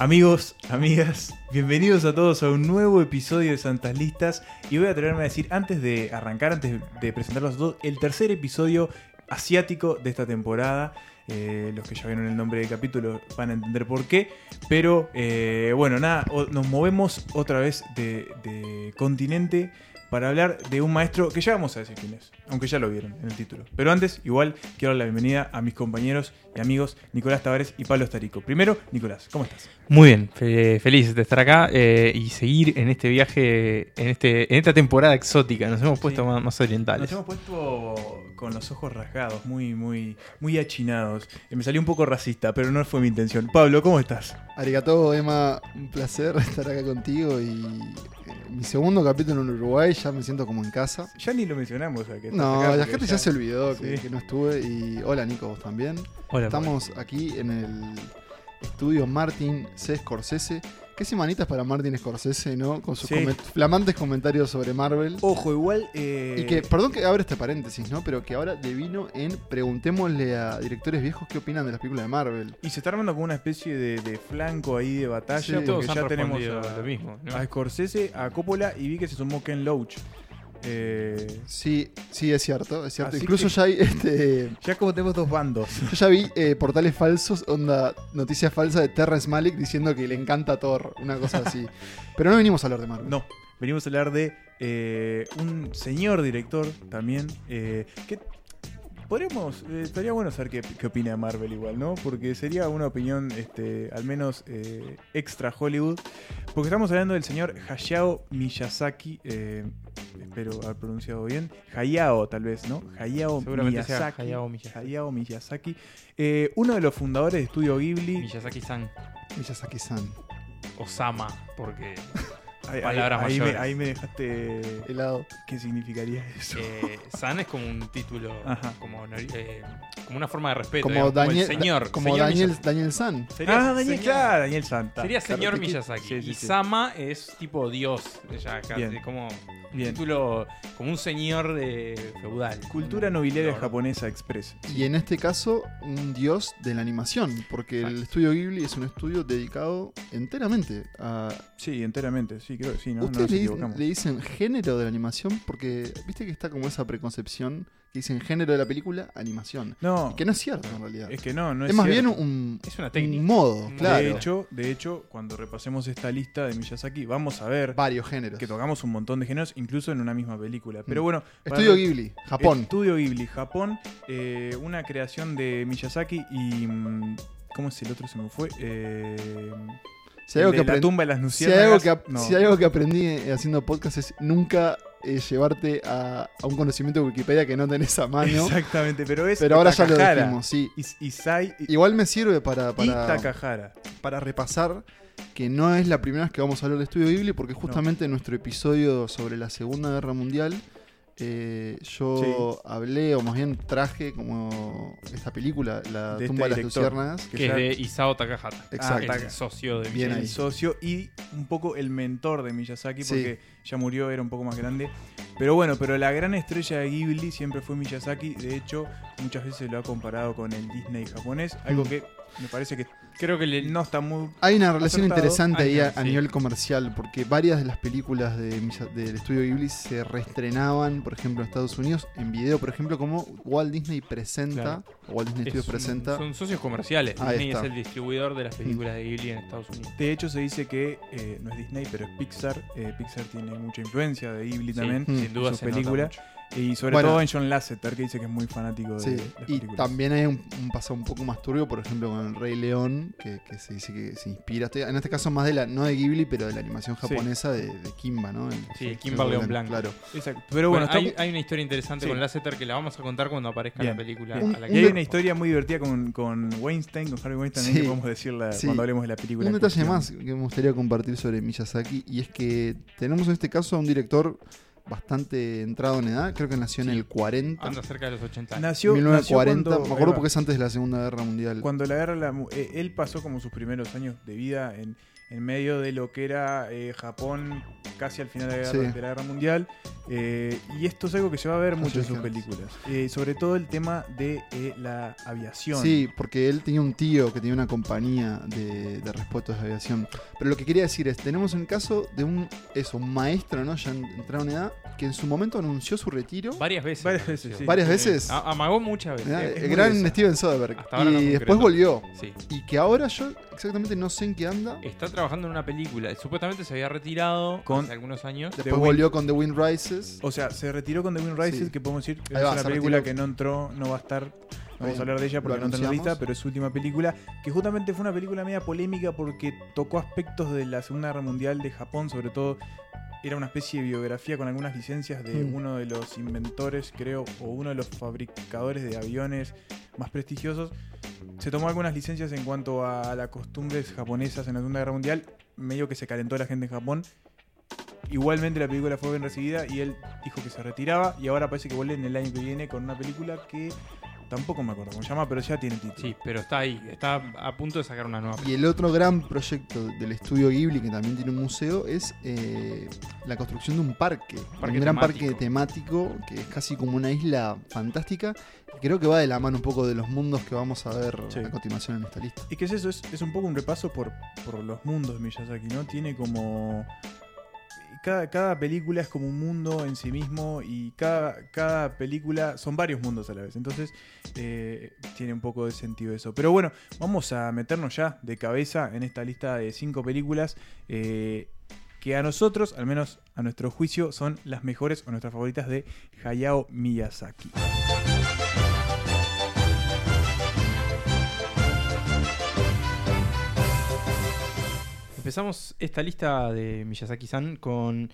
Amigos, amigas, bienvenidos a todos a un nuevo episodio de Santas Listas. Y voy a atreverme a decir, antes de arrancar, antes de presentarlos a todos, el tercer episodio asiático de esta temporada. Eh, los que ya vieron el nombre del capítulo van a entender por qué. Pero eh, bueno, nada, nos movemos otra vez de continente para hablar de un maestro que ya vamos a decir quién es, aunque ya lo vieron en el título. Pero antes, igual, quiero dar la bienvenida a mis compañeros y amigos Nicolás Tavares y Pablo Estarico. Primero, Nicolás, ¿cómo estás? Muy bien, fe- feliz de estar acá eh, y seguir en este viaje, en este en esta temporada exótica. Nos hemos puesto Sí. más, más orientales. Nos hemos puesto con los ojos rasgados, muy, muy, muy achinados. Eh, Me salió un poco racista, pero no fue mi intención. Pablo, ¿cómo estás? Arigato, Emma, un placer estar acá contigo y mi segundo capítulo en Uruguay, ya me siento como en casa. Ya ni lo mencionamos. que No, acá, la gente ya se olvidó que, Sí. que no estuve y hola Nico, vos también. Hola, Estamos aquí en el estudio Martin C. Scorsese. Qué semanitas para Martin Scorsese, ¿no? Con sus Sí. flamantes comentarios sobre Marvel. Ojo, igual. eh, Y que, perdón que abra este paréntesis, ¿no? Pero que ahora devino en preguntémosle a directores viejos qué opinan de las películas de Marvel. Y se está armando como una especie de, de flanco ahí de batalla. Sí. porque todos han ya tenemos a, lo mismo. ¿no? a Scorsese, a Coppola y vi que se sumó Ken Loach. Eh, Sí, sí, es cierto, es cierto. Así Incluso ya hay este. ya como tenemos dos bandos. Yo ya vi eh, portales falsos, onda, noticias falsas de Terrence Malick diciendo que le encanta Thor, una cosa así. Pero no venimos a hablar de Marvel. No, venimos a hablar de eh, un señor director también. que podríamos, estaría bueno saber qué, qué opina de Marvel igual, ¿no? Porque sería una opinión, este, al menos eh, extra Hollywood. Porque estamos hablando del señor Hayao Miyazaki. eh, espero haber pronunciado bien. Hayao, tal vez, ¿no? Hayao Seguramente sea Miyazaki. Hayao Miyazaki. Hayao Miyazaki. eh, uno de los fundadores de Estudio Ghibli. Miyazaki-san. Miyazaki-san. Osama, porque Ahí, Palabras ahí- ahí me, mayores. ahí me dejaste. Helado. ¿Qué significaría eso? eh, San es como un título, Ajá. como, honor- eh, como una forma de respeto. Como digamos, Daniel, el señor. como señor Daniel, Miyazaki. Daniel San. Sería ah, Daniel, señor- claro, Daniel Santa. Sería señor. Miyazaki. Sí, sí, y sí. Sama es tipo Dios. Ya, acá, Bien. como un Bien. título, como un señor de feudal. Cultura nobiliaria No, no. japonesa express. Y en este caso, un dios de la animación, porque el estudio Ghibli es un estudio dedicado enteramente a... Sí, enteramente, sí, creo que sí, ¿no? No ¿Ustedes nos le, dicen género de la animación? Porque viste que está como esa preconcepción que dicen género de la película, animación. No, Que no es cierto en realidad. es que no, no es, es más cierto. bien un, Es una un técnica. modo, De claro. De hecho, de hecho, cuando repasemos esta lista de Miyazaki, vamos a ver varios géneros. que tocamos un montón de géneros, incluso en una misma película. Pero Mm. bueno, para- Estudio Ghibli, Japón. Estudio Ghibli, Japón, eh, una creación de Miyazaki y... mm, ¿Cómo es el otro? Se me fue. Eh, Si hay algo que, las si hay algo que, ap- no. si hay algo que aprendí eh, haciendo podcast es nunca eh, llevarte a, a un conocimiento de Wikipedia que no tenés a mano. Exactamente, pero es Pero ahora ya lo dijimos, sí. Is- Isai y, Igual me sirve para, para, para repasar que no es la primera vez que vamos a hablar de Estudio Ghibli, porque justamente en nuestro episodio sobre la Segunda Guerra Mundial, eh, yo hablé, o más bien traje como esta película, La De tumba este de las luciérnagas. Que Que es ya- de Isao Takahata. Exacto. El socio de Bien Miyazaki. ahí. el socio y un poco el mentor de Miyazaki Sí. porque ya murió, era un poco más grande. Pero bueno, pero la gran estrella de Ghibli siempre fue Miyazaki. De hecho, muchas veces lo ha comparado con el Disney japonés, algo Mm. que me parece que Creo que le, no está muy... Hay una relación Acertado. interesante ahí a, nivel comercial, porque varias de las películas de del estudio Ghibli se reestrenaban, por ejemplo, en Estados Unidos, en video, por ejemplo, como Walt Disney presenta, Claro. Walt Disney Studios un- presenta. son socios comerciales. Ahí Disney está. es el distribuidor de las películas de Ghibli en Estados Unidos. De hecho, se dice que eh, no es Disney, pero es Pixar. Eh, Pixar tiene mucha influencia de Ghibli Sí, también. Sin duda su se nota película. mucho. Y sobre Bueno. todo en John Lasseter, que dice que es muy fanático de Sí, las y también hay un, un pasado un poco más turbio, por ejemplo, con el Rey León, que, que se dice que se inspira, este- en este caso más de la, no de Ghibli, pero de la animación Sí. japonesa de, de Kimba, ¿no? El- Sí, el Kimba León Blanco. Claro. Exacto. Pero bueno, Bueno, hay, hay una historia interesante Sí. con Lasseter que la vamos a contar cuando aparezca Bien, la película. bien. a la Un- que hay una historia muy divertida con, con Weinstein, con Harvey Weinstein, Sí. que podemos decirla Sí. cuando hablemos de la película. Un detalle cuestión. más que me gustaría compartir sobre Miyazaki, y es que tenemos en este caso a un director bastante entrado en edad, creo que nació en el 40. anda cerca de los 80 años. Nació, 1940, nació me cuando, acuerdo ahí va. porque es antes de la Segunda Guerra Mundial. Cuando la guerra, la mu- eh, él pasó como sus primeros años de vida en, en medio de lo que era eh, Japón casi al final de la, guerra, Sí. de la guerra mundial. Eh, y esto es algo que se va a ver mucho en sus películas. Eh, sobre todo el tema de eh, la aviación. Sí, porque él tenía un tío que tenía una compañía de, de repuestos de aviación. Pero lo que quería decir es, tenemos un caso de un, eso, un maestro, ¿no? Ya en- entrado en edad, que en su momento anunció su retiro. Varias veces. Varias veces, sí. ¿Varias veces? A- amagó muchas veces. el gran esa. Steven Soderbergh. Hasta ahora no y después volvió. Sí. Y que ahora yo exactamente no sé en qué anda. Está trabajando en una película. Supuestamente se había retirado Con- hace algunos años. The Después Wind- volvió con The Wind Rises. O sea, se retiró con The Wind Rises, Sí. que podemos decir que Ahí es va, una película retiró. que no entró, no va a estar. Vamos a hablar de ella porque no está en la lista, pero es su última película, que justamente fue una película media polémica porque tocó aspectos de la Segunda Guerra Mundial de Japón, sobre todo era una especie de biografía con algunas licencias de Mm. uno de los inventores, creo, o uno de los fabricadores de aviones más prestigiosos. Se tomó algunas licencias en cuanto a las costumbres japonesas en la Segunda Guerra Mundial, medio que se calentó la gente en Japón. Igualmente la película fue bien recibida y él dijo que se retiraba y ahora parece que vuelve en el año que viene con una película que tampoco me acuerdo cómo se llama, pero ya tiene título. Sí, pero está ahí. Está a punto de sacar una nueva Y el otro gran proyecto del estudio Ghibli, que también tiene un museo, es eh, la construcción de un parque. Parque un gran temático. parque temático, que es casi como una isla fantástica. Y creo que va de la mano un poco de los mundos que vamos a ver Sí. a continuación en esta lista. ¿Y qué es eso? Es, es un poco un repaso por, por los mundos de Miyazaki, ¿no? Tiene como... Cada, cada película es como un mundo en sí mismo y cada, cada película son varios mundos a la vez. Entonces eh, tiene un poco de sentido eso. Pero bueno, vamos a meternos ya de cabeza en esta lista de cinco películas eh, que a nosotros, al menos a nuestro juicio, son las mejores o nuestras favoritas de Hayao Miyazaki. Empezamos esta lista de Miyazaki-san con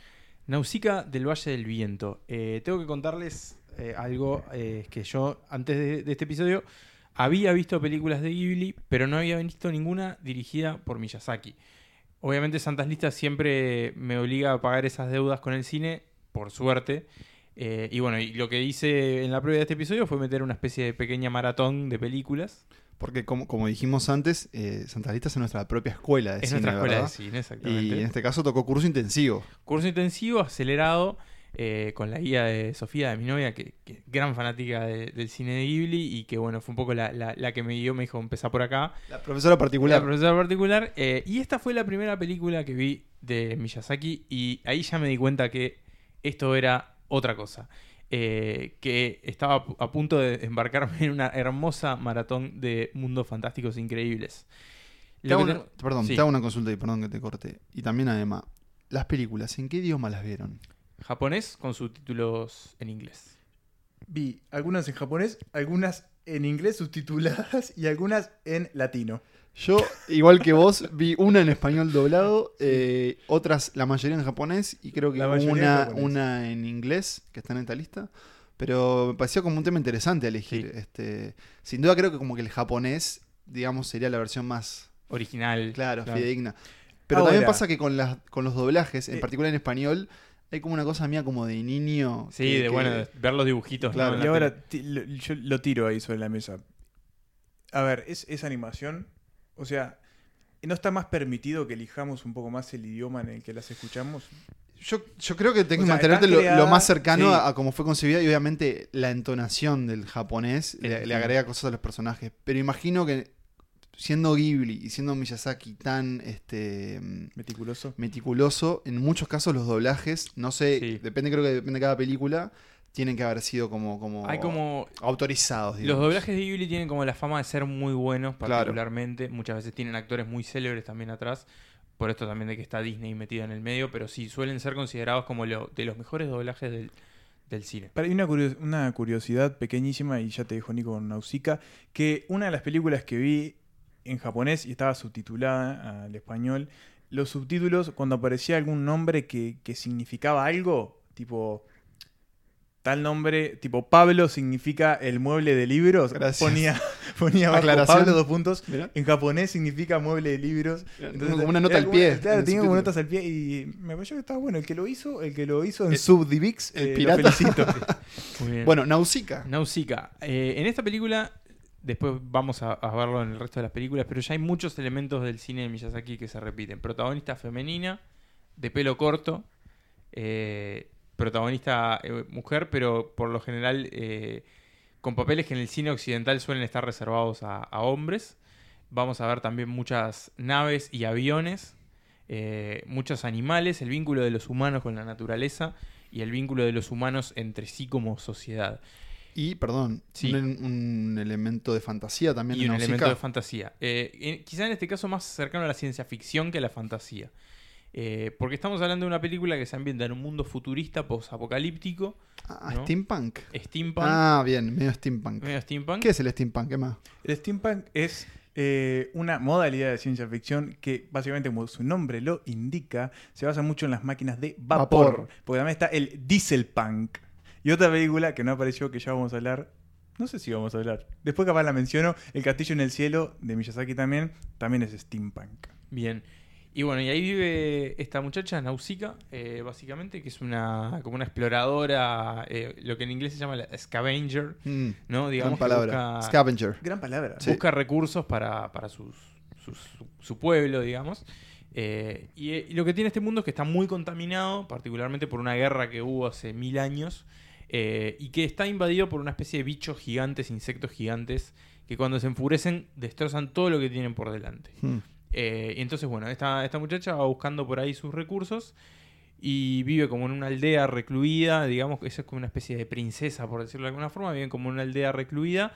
Nausicaa del Valle del Viento. Eh, tengo que contarles eh, algo eh, que yo, antes de, este episodio, había visto películas de Ghibli, pero no había visto ninguna dirigida por Miyazaki. Obviamente Santas Listas siempre me obliga a pagar esas deudas con el cine, por suerte. Y bueno, lo que hice en la previa de este episodio fue meter una especie de pequeña maratón de películas. Porque como, como dijimos antes, eh, Santa es nuestra propia escuela de Es cine, nuestra escuela ¿verdad? de cine, exactamente. Y en este caso tocó curso intensivo. Curso intensivo, acelerado, eh, con la guía de Sofía, de mi novia, que, que es gran fanática de- del cine de Ghibli y que bueno, fue un poco la, la- la que me guió, me dijo, empezá por acá. La profesora particular. La profesora particular. eh, y esta fue la primera película que vi de Miyazaki y ahí ya me di cuenta que esto era otra cosa. Eh, que estaba a pu- a punto de embarcarme en una hermosa maratón de mundos fantásticos increíbles. Te una- perdón, sí. te hago una consulta y perdón que te corte. Y también además, las películas, ¿en qué idioma las vieron? Japonés con subtítulos en inglés. Vi algunas en japonés, algunas en inglés subtituladas y algunas en latino. Yo, igual que vos, vi una en español doblado, eh, otras, la mayoría en japonés y creo que mayoría en una, una en inglés, que están en esta lista. Pero me pareció como un tema interesante elegir. Sí. Este, sin duda creo que como que el japonés, digamos, sería la versión más, Original. claro, fidedigna. Pero Ahora- también pasa que con, las, con los doblajes, en Eh, particular en español, hay como una cosa mía como de niño. Sí, que- de que- bueno, ver los dibujitos. Claro. Y ahora lo- yo lo tiro ahí sobre la mesa. A ver, ¿es, es animación? O sea, ¿no está más permitido que elijamos un poco más el idioma en el que las escuchamos? Yo, yo creo que tengo O que sea, mantenerte está lo, creada- lo más cercano sí. a, a cómo fue concebida y obviamente la entonación del japonés le, Sí. le agrega cosas a los personajes. Pero imagino que siendo Ghibli y siendo Miyazaki tan este Meticuloso. meticuloso, en muchos casos los doblajes, no sé, Sí. depende, creo que depende de cada película, tienen que haber sido como, como, Hay como. autorizados. Los doblajes de Ghibli tienen como la fama de ser muy buenos, Claro. particularmente. Muchas veces tienen actores muy célebres también atrás. Por esto también de que está Disney metida en el medio. Pero sí, suelen ser considerados como lo- de los mejores doblajes del, del cine. Pero hay una, curio- una curiosidad pequeñísima, y ya te dijo Nico con Nausicaa, que una de las películas que vi en japonés y estaba subtitulada al español, los subtítulos, cuando aparecía algún nombre que, que significaba algo, tipo tal nombre, tipo Pablo significa el mueble de libros, Gracias. ponía, ponía abajo Aclaración. Pablo dos puntos. Mirá. En japonés significa mueble de libros. como una nota era al pie. Claro, tenía como notas al pie y me pareció que estaba bueno. El que lo hizo, el que lo hizo en El- Subdivix, el eh, lo pirata. felicito. Muy bien. Bueno, Nausicaa. Nausicaa. Eh, en esta película, después vamos a, a verlo en el resto de las películas, pero ya hay muchos elementos del cine de Miyazaki que se repiten. Protagonista femenina, de pelo corto, eh, protagonista eh, mujer, pero por lo general eh, con papeles que en el cine occidental suelen estar reservados a, a hombres. Vamos a ver también muchas naves y aviones, eh, muchos animales, el vínculo de los humanos con la naturaleza y el vínculo de los humanos entre sí como sociedad. Y, perdón, Sí. un, un elemento de fantasía también. y en un elemento de fantasía. Eh, en- quizá en este caso más cercano a la ciencia ficción que a la fantasía. Eh, porque estamos hablando de una película que se ambienta en un mundo futurista, post-apocalíptico, Ah, ¿no? steampunk. steampunk, Ah, bien, medio steampunk. medio steampunk. ¿Qué es el steampunk? ¿Qué más? El steampunk es eh, una modalidad de ciencia ficción que básicamente como su nombre lo indica, se basa mucho en las máquinas de vapor. Vapor. Porque también está el dieselpunk. Y otra película que no apareció que ya vamos a hablar. No sé si vamos a hablar. Después capaz la menciono. El castillo en el cielo de Miyazaki también. También es steampunk. Bien. Y bueno, y ahí vive esta muchacha, Nausicaa, eh, básicamente, que es una como una exploradora, eh, lo que en inglés se llama la scavenger, Mm, ¿no? gran Digamos que palabra. busca- Scavenger. Gran palabra. Sí. busca recursos para, para sus- sus- su, su pueblo, digamos. Eh, y, eh, y lo que tiene este mundo es que está muy contaminado, particularmente por una guerra que hubo hace mil años, eh, y que está invadido por una especie de bichos gigantes, insectos gigantes, que cuando se enfurecen destrozan todo lo que tienen por delante. Mm. Eh, y entonces, bueno, esta, esta muchacha va buscando por ahí sus recursos y vive como en una aldea recluida, digamos que esa es como una especie de princesa, por decirlo de alguna forma, vive como en una aldea recluida,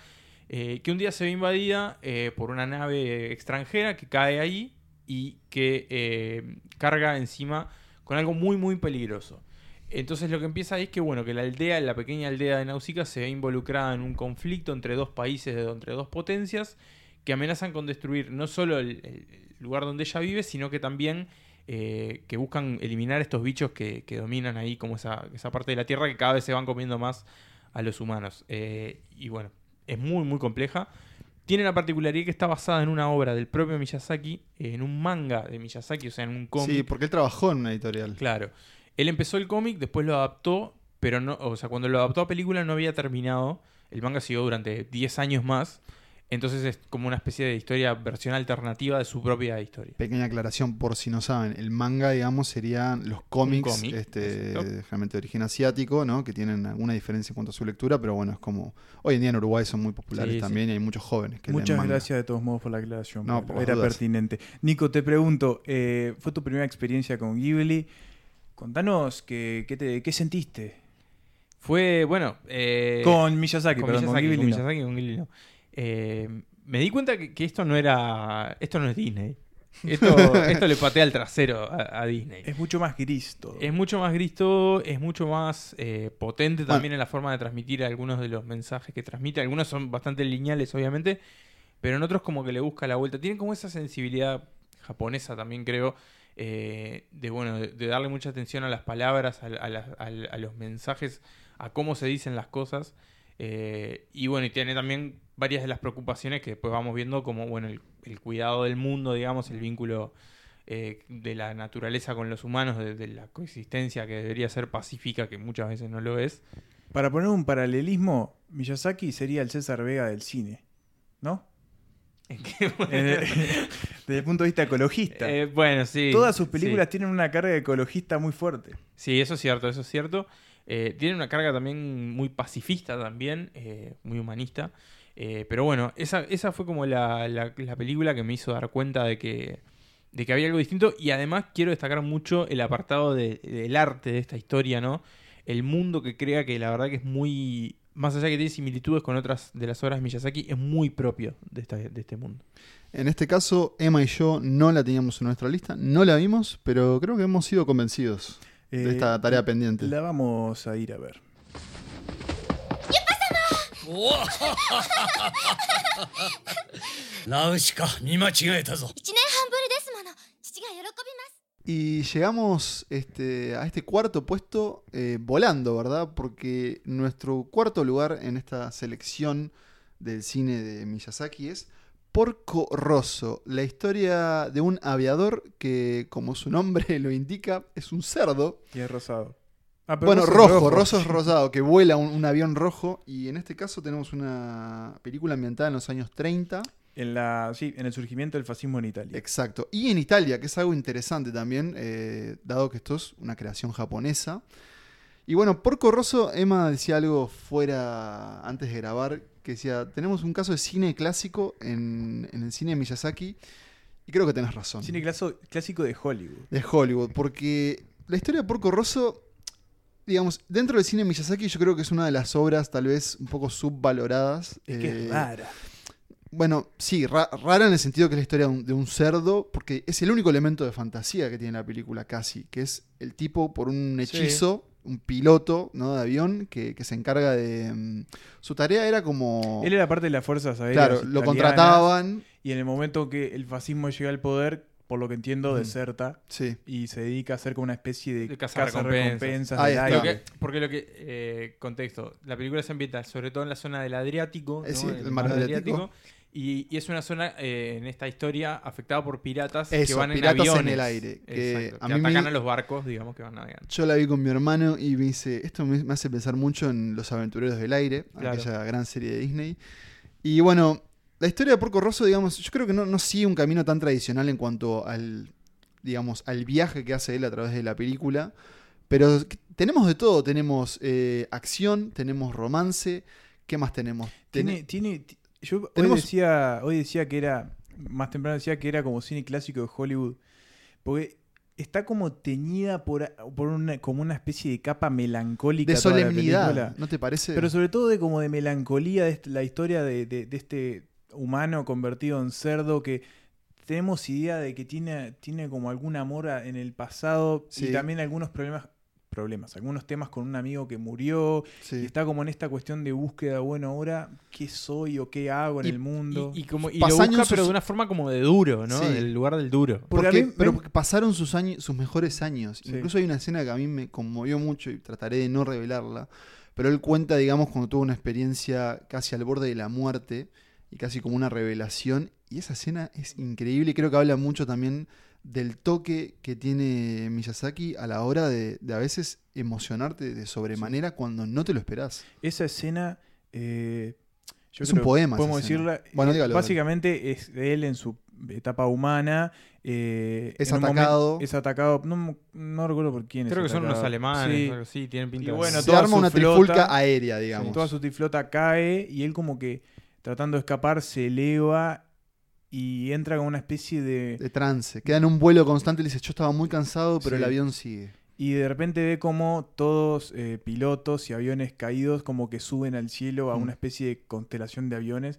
eh, que un día se ve invadida eh, por una nave extranjera que cae ahí y que carga encima con algo muy, muy peligroso. Entonces lo que empieza es que, bueno, que la aldea, la pequeña aldea de Nausicaa se ve involucrada en un conflicto entre dos países, entre dos potencias, que amenazan con destruir no solo el, el lugar donde ella vive, sino que también eh, que buscan eliminar estos bichos que, que dominan ahí como esa, esa parte de la Tierra que cada vez se van comiendo más a los humanos. Eh, y bueno, es muy, muy compleja. Tiene la particularidad que está basada en una obra del propio Miyazaki, en un manga de Miyazaki, o sea, en un cómic. Sí, porque él trabajó en una editorial. Claro. Él empezó el cómic, después lo adaptó, pero no, o sea, cuando lo adaptó a película no había terminado. El manga siguió durante 10 años más. Entonces es como una especie de historia, versión alternativa de su propia historia. Pequeña aclaración por si no saben. El manga, digamos, serían los cómics, cómic, este, generalmente de origen asiático, ¿no? Que tienen alguna diferencia en cuanto a su lectura, pero bueno, es como. Hoy en día en Uruguay son muy populares Sí, también y hay muchos jóvenes que leen Muchas manga. gracias de todos modos por la aclaración. No, por Era dudas. pertinente. Nico, te pregunto, eh, ¿fue tu primera experiencia con Ghibli? Contanos qué, qué, te- qué sentiste. Fue, bueno... eh, con Miyazaki, con perdón, Miyazaki, con Ghibli. con no. Miyazaki, con Ghibli no. Eh, me di cuenta que, que esto no era... Esto no es Disney. Esto, esto le patea al trasero a, a Disney. Es mucho más gris todo. Es mucho más gris todo, es mucho más eh, potente Bueno. también en la forma de transmitir algunos de los mensajes que transmite. Algunos son bastante lineales, obviamente, pero en otros como que le busca la vuelta. Tienen como esa sensibilidad japonesa también, creo, eh, de bueno, de, de darle mucha atención a las palabras, a, a las- a- a los mensajes, a cómo se dicen las cosas. Eh, y bueno, y tiene también varias de las preocupaciones que después vamos viendo, como bueno, el, el cuidado del mundo, digamos, el vínculo eh, de la naturaleza con los humanos, de, de la coexistencia que debería ser pacífica, que muchas veces no lo es. Para poner un paralelismo, Miyazaki sería el César Vega del cine, ¿no? Desde el punto de vista ecologista. Eh, bueno, sí. Todas sus películas sí. tienen una carga ecologista muy fuerte. Sí, eso es cierto, eso es cierto. Eh, tiene una carga también muy pacifista también, eh, muy humanista. Eh, pero bueno, esa, esa fue como la, la- la película que me hizo dar cuenta de que, de que había algo distinto. Y además quiero destacar mucho el apartado de- del arte de esta historia, ¿no? El mundo que crea que la verdad que es muy... Más allá que tiene similitudes con otras de las obras de Miyazaki, es muy propio de, esta- de este mundo. En este caso, Emma y yo no la teníamos en nuestra lista, no la vimos, pero creo que hemos sido convencidos de Eh, esta tarea pendiente. La vamos a ir a ver. ナウシカ見間違えたぞ一年半ぶりですもの父が喜びます Y llegamos este, a este cuarto puesto eh, volando, ¿verdad? Porque nuestro cuarto lugar en esta selección del cine de Miyazaki es Porco Rosso, la historia de un aviador que, como su nombre lo indica, es un cerdo. Y es rosado. Ah, pero Bueno, rojo, roso es rosado, que vuela un, un avión rojo. Y en este caso tenemos una película ambientada en los años 30. En, la, sí, en el surgimiento del fascismo en Italia. Exacto. Y en Italia, que es algo interesante también, eh, dado que esto es una creación japonesa. Y bueno, Porco Rosso, Emma decía algo fuera antes de grabar, que decía, tenemos un caso de cine clásico en, en el cine de Miyazaki, y creo que tenés razón. Cine clásico de Hollywood. de Hollywood, porque la historia de Porco Rosso, digamos, dentro del cine Miyazaki yo creo que es una de las obras tal vez un poco subvaloradas. Es que Eh, es rara. Bueno, sí, ra- rara en el sentido que es la historia de un, de un cerdo, porque es el único elemento de fantasía que tiene la película casi, que es el tipo por un Sí. hechizo, un piloto ¿no? de avión que, que se encarga de... mm, su tarea era como... Él era parte de las fuerzas aéreas. claro, lo contrataban. Y en el momento que el fascismo llega al poder, por lo que entiendo, Mm. deserta Sí. y se dedica a hacer como una especie de, De. Ahí del está. Lo que- porque lo que. eh, contexto. La película se ambienta sobre todo en la zona del Adriático. Eh, ¿no? sí, En el mar Adriático. Y, y es una zona eh, en esta historia afectada por piratas que van piratas en en aviones. el aire, que Exacto, a que mí me- atacan a los barcos, digamos, que van navegando. Yo la vi con mi hermano y me dice, esto me, me hace pensar mucho en Los Aventureros del Aire, Claro. aquella gran serie de Disney. Y bueno, la historia de Porco Rosso, digamos, yo creo que no, no sigue un camino tan tradicional en cuanto al, digamos, al viaje que hace él a través de la película. Pero tenemos de todo, tenemos eh, acción, tenemos romance, ¿qué más tenemos? Tiene, tiene, ti- yo hoy decía, hoy decía que era, más temprano decía que era como cine clásico de Hollywood, porque está como teñida por, por una, como una especie de capa melancólica. de solemnidad. ¿no te parece? Pero sobre todo de como de melancolía de la historia de, de- de este humano convertido en cerdo que tenemos idea de que tiene, tiene como algún amor a- en el pasado Sí. y también algunos problemas, problemas, algunos temas con un amigo que murió Sí. y está como en esta cuestión de búsqueda, bueno, ahora, ¿qué soy o qué hago en Y- el mundo? Y, y como, y lo busca, sus- pero de una forma como de duro, ¿no? Sí. Del lugar del duro. Porque Porque- a mí pero porque pasaron sus años, sus mejores años. Sí. Incluso hay una escena que a mí me conmovió mucho y trataré de no revelarla. Pero él cuenta, digamos, cuando tuvo una experiencia casi al borde de la muerte y casi como una revelación. Y esa escena es increíble y creo que habla mucho también del toque que tiene Miyazaki a la hora de, de a veces emocionarte de sobremanera cuando no te lo esperás. Esa escena... eh, yo Es creo un poema Podemos decirla. Bueno, dígalo, básicamente es de él en su etapa humana. eh, Es atacado. momento- es atacado. No, no recuerdo por quién es Creo que son unos alemanes, Sí. tienen pinta Y de- bueno, Se toda arma una flota- trifulca aérea, digamos. Toda su tiflota cae y él como que tratando de escapar se eleva y entra con una especie de... De trance. Queda en un vuelo constante y le dice, yo estaba muy cansado, pero Sí. el avión sigue. Y de repente ve como todos eh, pilotos y aviones caídos como que suben al cielo a Mm. una especie de constelación de aviones.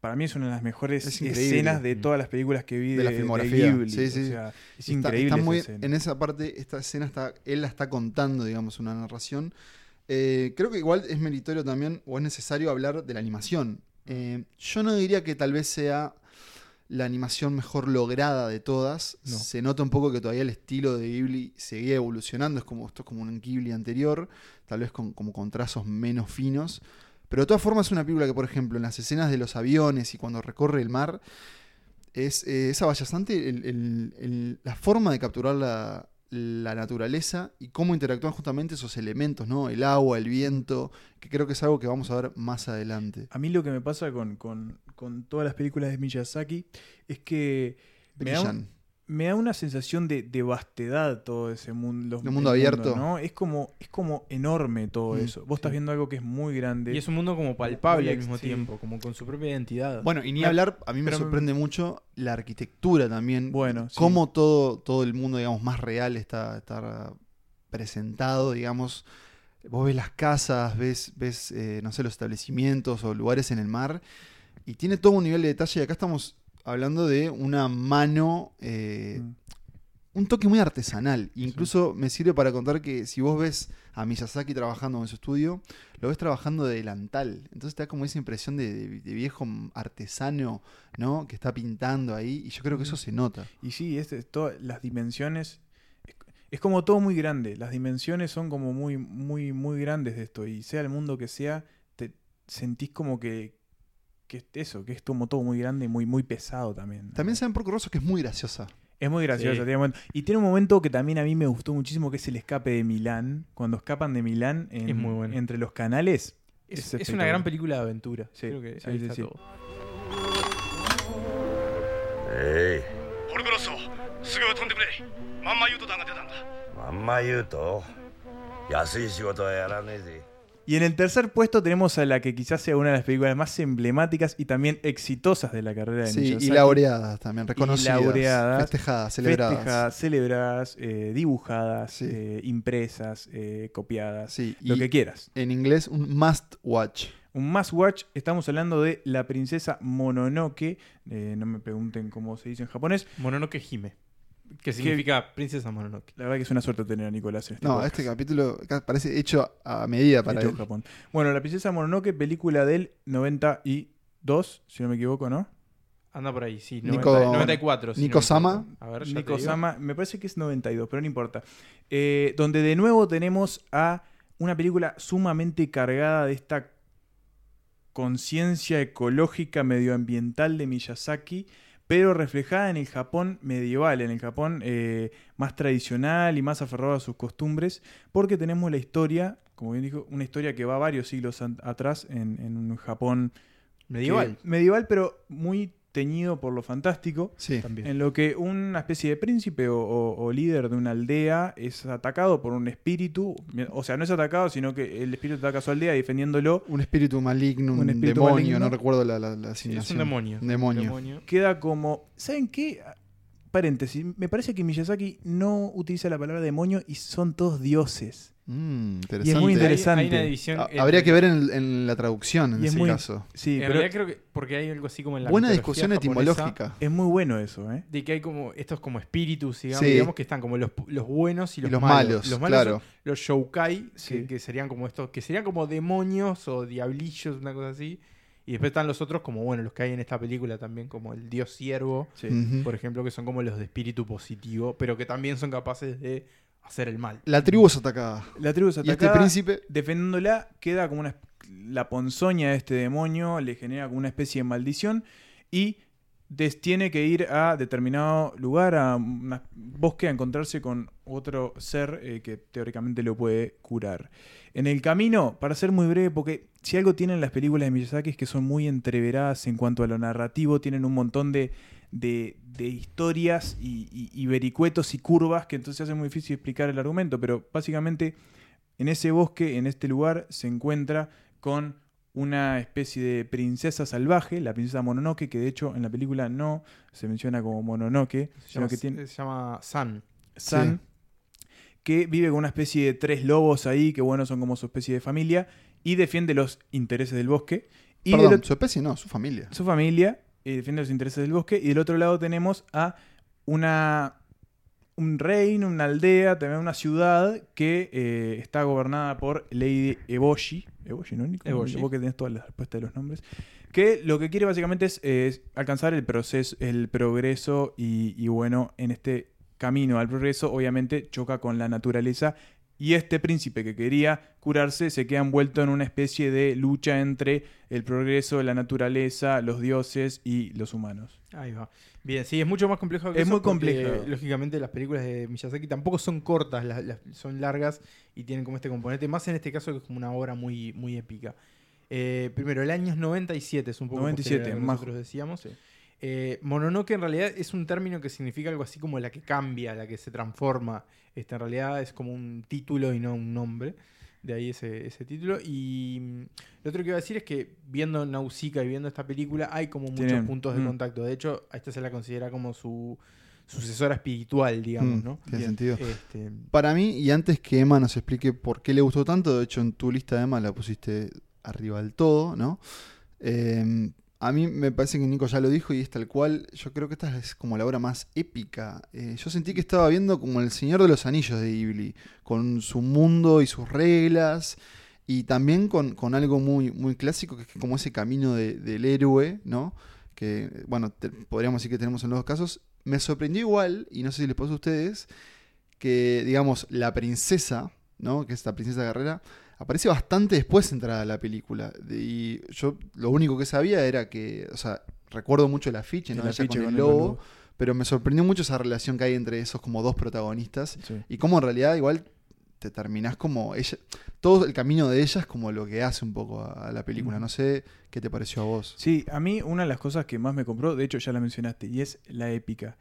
Para mí es una de las mejores Es escenas de Mm. todas las películas que vi De de, la de filmografía. Ghibli. Sí, sí. O sea, es Está- increíble está esa muy- escena. en esa parte, esta escena está, él la está contando, digamos, una narración. Eh, creo que igual es meritorio también, o es necesario hablar de la animación. Eh, yo no diría que tal vez sea la animación mejor lograda de todas. No. Se nota un poco que todavía el estilo de Ghibli seguía evolucionando. Es como, esto es como un Ghibli anterior, tal vez con, como con trazos menos finos. Pero de todas formas es una película que, por ejemplo, en las escenas de los aviones y cuando recorre el mar, es, eh, es avallazante el- el- el- la forma de capturar la, la naturaleza y cómo interactúan justamente esos elementos, ¿no? El agua, el viento, que creo que es algo que vamos a ver más adelante. A mí lo que me pasa con, con- con todas las películas de Miyazaki es que me da, un- Brillan. Me da una sensación de, de vastedad todo ese mundo. De mundo abierto. ¿no? Es como, es como enorme todo Mm, eso. Vos estás viendo algo que es muy grande. Y es un mundo como palpable al mismo sí. tiempo, como con su propia identidad. Bueno, y ni hablar, a mí me sorprende mucho la arquitectura también. Bueno, sí. Cómo todo, todo el mundo, digamos, más real está, está presentado, digamos. Vos ves las casas, ves, ves eh, no sé, los establecimientos o lugares en el mar. Y tiene todo un nivel de detalle. Y acá estamos hablando de una mano, eh, Mm. un toque muy artesanal. Incluso me sirve para contar que si vos ves a Miyazaki trabajando en su estudio, lo ves trabajando de delantal. Entonces te da como esa impresión de, de- de viejo artesano, ¿no? Que está pintando ahí. Y yo creo que eso se nota. Y sí, este, las dimensiones. Es, es como todo muy grande. Las dimensiones son como muy, muy, muy grandes de esto. Y sea el mundo que sea, te sentís como que. Que es eso, que es como todo muy grande y muy, muy pesado también. También saben por Rosso que es muy graciosa. Es muy gracioso. Sí. tiene un momento- Y tiene un momento que también a mí me gustó muchísimo, que es el escape de Milán. Cuando escapan de Milán en- Es muy bueno. entre los canales. es, es es una gran película de aventura. Sí, Creo que sí, ahí sí, está sí. todo. え y en el tercer puesto tenemos a la que quizás sea una de las películas más emblemáticas y también exitosas de la carrera de sí, y laureadas también, reconocidas. Y laureadas. Festejadas, celebradas. Festejadas, celebradas, eh, dibujadas, eh, impresas, eh, copiadas, sí, lo que quieras. En inglés, un must watch. Un must watch, estamos hablando de La princesa Mononoke, no me pregunten cómo se dice en japonés. Mononoke Hime. Que significa princesa Mononoke. la verdad que es una suerte tener a Nicolás en este No, podcast. este capítulo parece hecho a medida para Hecho él. en Japón. Bueno, La princesa Mononoke, película del 92, si no me equivoco, ¿no? Anda por ahí, sí. Nico- 90 94. si Nico no Sama. A ver, ya te Nico digo. Sama, me parece que es 92, pero no importa. Eh, donde de nuevo tenemos a una película sumamente cargada de esta conciencia ecológica medioambiental de Miyazaki, pero reflejada en el Japón medieval, en el Japón eh, más tradicional y más aferrado a sus costumbres, porque tenemos la historia, como bien dijo, una historia que va varios siglos atrás en, en un Japón Medieval. que- medieval, pero muy teñido por lo fantástico. Sí. También. En lo que una especie de príncipe o, o- o líder de una aldea es atacado por un espíritu. O sea, no es atacado, sino que el espíritu ataca a su aldea defendiéndolo. Un espíritu maligno, un, espíritu demonio, maligno. no recuerdo la, la, la Sí, es un demonio. Un demonio. Queda como. ¿Saben qué? Paréntesis. Me parece que Miyazaki no utiliza la palabra demonio y son todos dioses. Mm, interesante. Y es muy interesante. Hay, una división. Ah, Habría que ver en, en la traducción en ese muy- caso. Sí, En pero realidad creo que. Porque hay algo así como en la. Buena discusión japonesa, etimológica. es muy bueno eso, ¿eh? De que hay como estos como espíritus, digamos, Sí. digamos, que están como los, los buenos y Y los, los malos. malos, Los malos claro. los shoukai, Sí. que, que serían como estos, que serían como demonios o diablillos, una cosa así. Y después están los otros como, bueno, los que hay en esta película también, como el dios siervo, Sí. Por ejemplo, que son como los de espíritu positivo, pero que también son capaces de hacer el mal. La tribu es atacada. La tribu es Y este atacada. príncipe, defendiéndola, queda como una. La ponzoña de este demonio le genera como una especie de maldición y des- tiene que ir a determinado lugar, a un bosque, a encontrarse con otro ser eh, que teóricamente lo puede curar. En el camino, para ser muy breve, porque si algo tienen las películas de Miyazaki es que son muy entreveradas en cuanto a lo narrativo, tienen un montón de, de- de historias y, y- y vericuetos y curvas que entonces hace muy difícil explicar el argumento, pero básicamente en ese bosque, en este lugar, se encuentra con una especie de princesa salvaje, la princesa Mononoke, que de hecho en la película no se menciona como Mononoke, Se sino llama, que tiene se llama San. San, que vive con una especie de tres lobos ahí, que bueno, son como su especie de familia, y defiende los intereses del bosque. Y perdón, ot- su especie no, su familia. su familia eh, defiende los intereses del bosque. Y del otro lado tenemos a una un reino, una aldea, también una ciudad que eh, está gobernada por Lady Eboshi. Eboshi, ¿no? Eboshi. Vos que tenés todas las respuestas de los nombres. Que lo que quiere básicamente es, es alcanzar el proceso, el progreso y, y bueno, en este camino al progreso obviamente choca con la naturaleza y este príncipe que quería curarse se queda envuelto en una especie de lucha entre el progreso, la naturaleza, los dioses y los humanos. Ahí va. Bien, sí, es mucho más complejo que Es eso muy porque, complejo. Lógicamente las películas de Miyazaki tampoco son cortas, las- las- son largas y tienen como este componente, más en este caso que es como una obra muy, muy épica. Eh, primero, el año es 97, es un poco 97, posterior a lo que más- nosotros decíamos. Eh, Mononoke en realidad es un término que significa algo así como la que cambia, la que se transforma. Este, en realidad es como un título y no un nombre. De ahí ese, ese título. Y mm, lo otro que iba a decir es que viendo Nausicaa y viendo esta película hay como muchos Tienen- puntos de mm. contacto. De hecho, a esta se la considera como su sucesora espiritual, digamos, Mm, ¿no? tiene Bien. sentido. Este, Para mí, y antes que Emma nos explique por qué le gustó tanto, de hecho en tu lista de Emma la pusiste arriba del todo, ¿no? Eh, a mí me parece que Nico ya lo dijo y es tal cual, yo creo que esta es como la obra más épica. Eh, yo sentí que estaba viendo como el Señor de los Anillos de Ghibli, con su mundo y sus reglas, y también con, con algo muy, muy clásico, que es como ese camino de- del héroe, ¿no? Que, bueno, te- podríamos decir que tenemos en los dos casos. Me sorprendió igual, y no sé si les pasó a ustedes, que, digamos, la princesa, ¿no? Que es la princesa guerrera, aparece bastante después de entrada a la película. Y yo lo único que sabía era que, o sea, recuerdo mucho el afiche, ¿no? El afiche con el lobo, pero me sorprendió mucho esa relación que hay entre esos como dos protagonistas Sí. y cómo en realidad igual te terminás como ella, todo el camino de ella es como lo que hace un poco a, a la película. No sé qué te pareció a vos. Sí, a mí una de las cosas que más me compró, de hecho ya la mencionaste, y es la épica.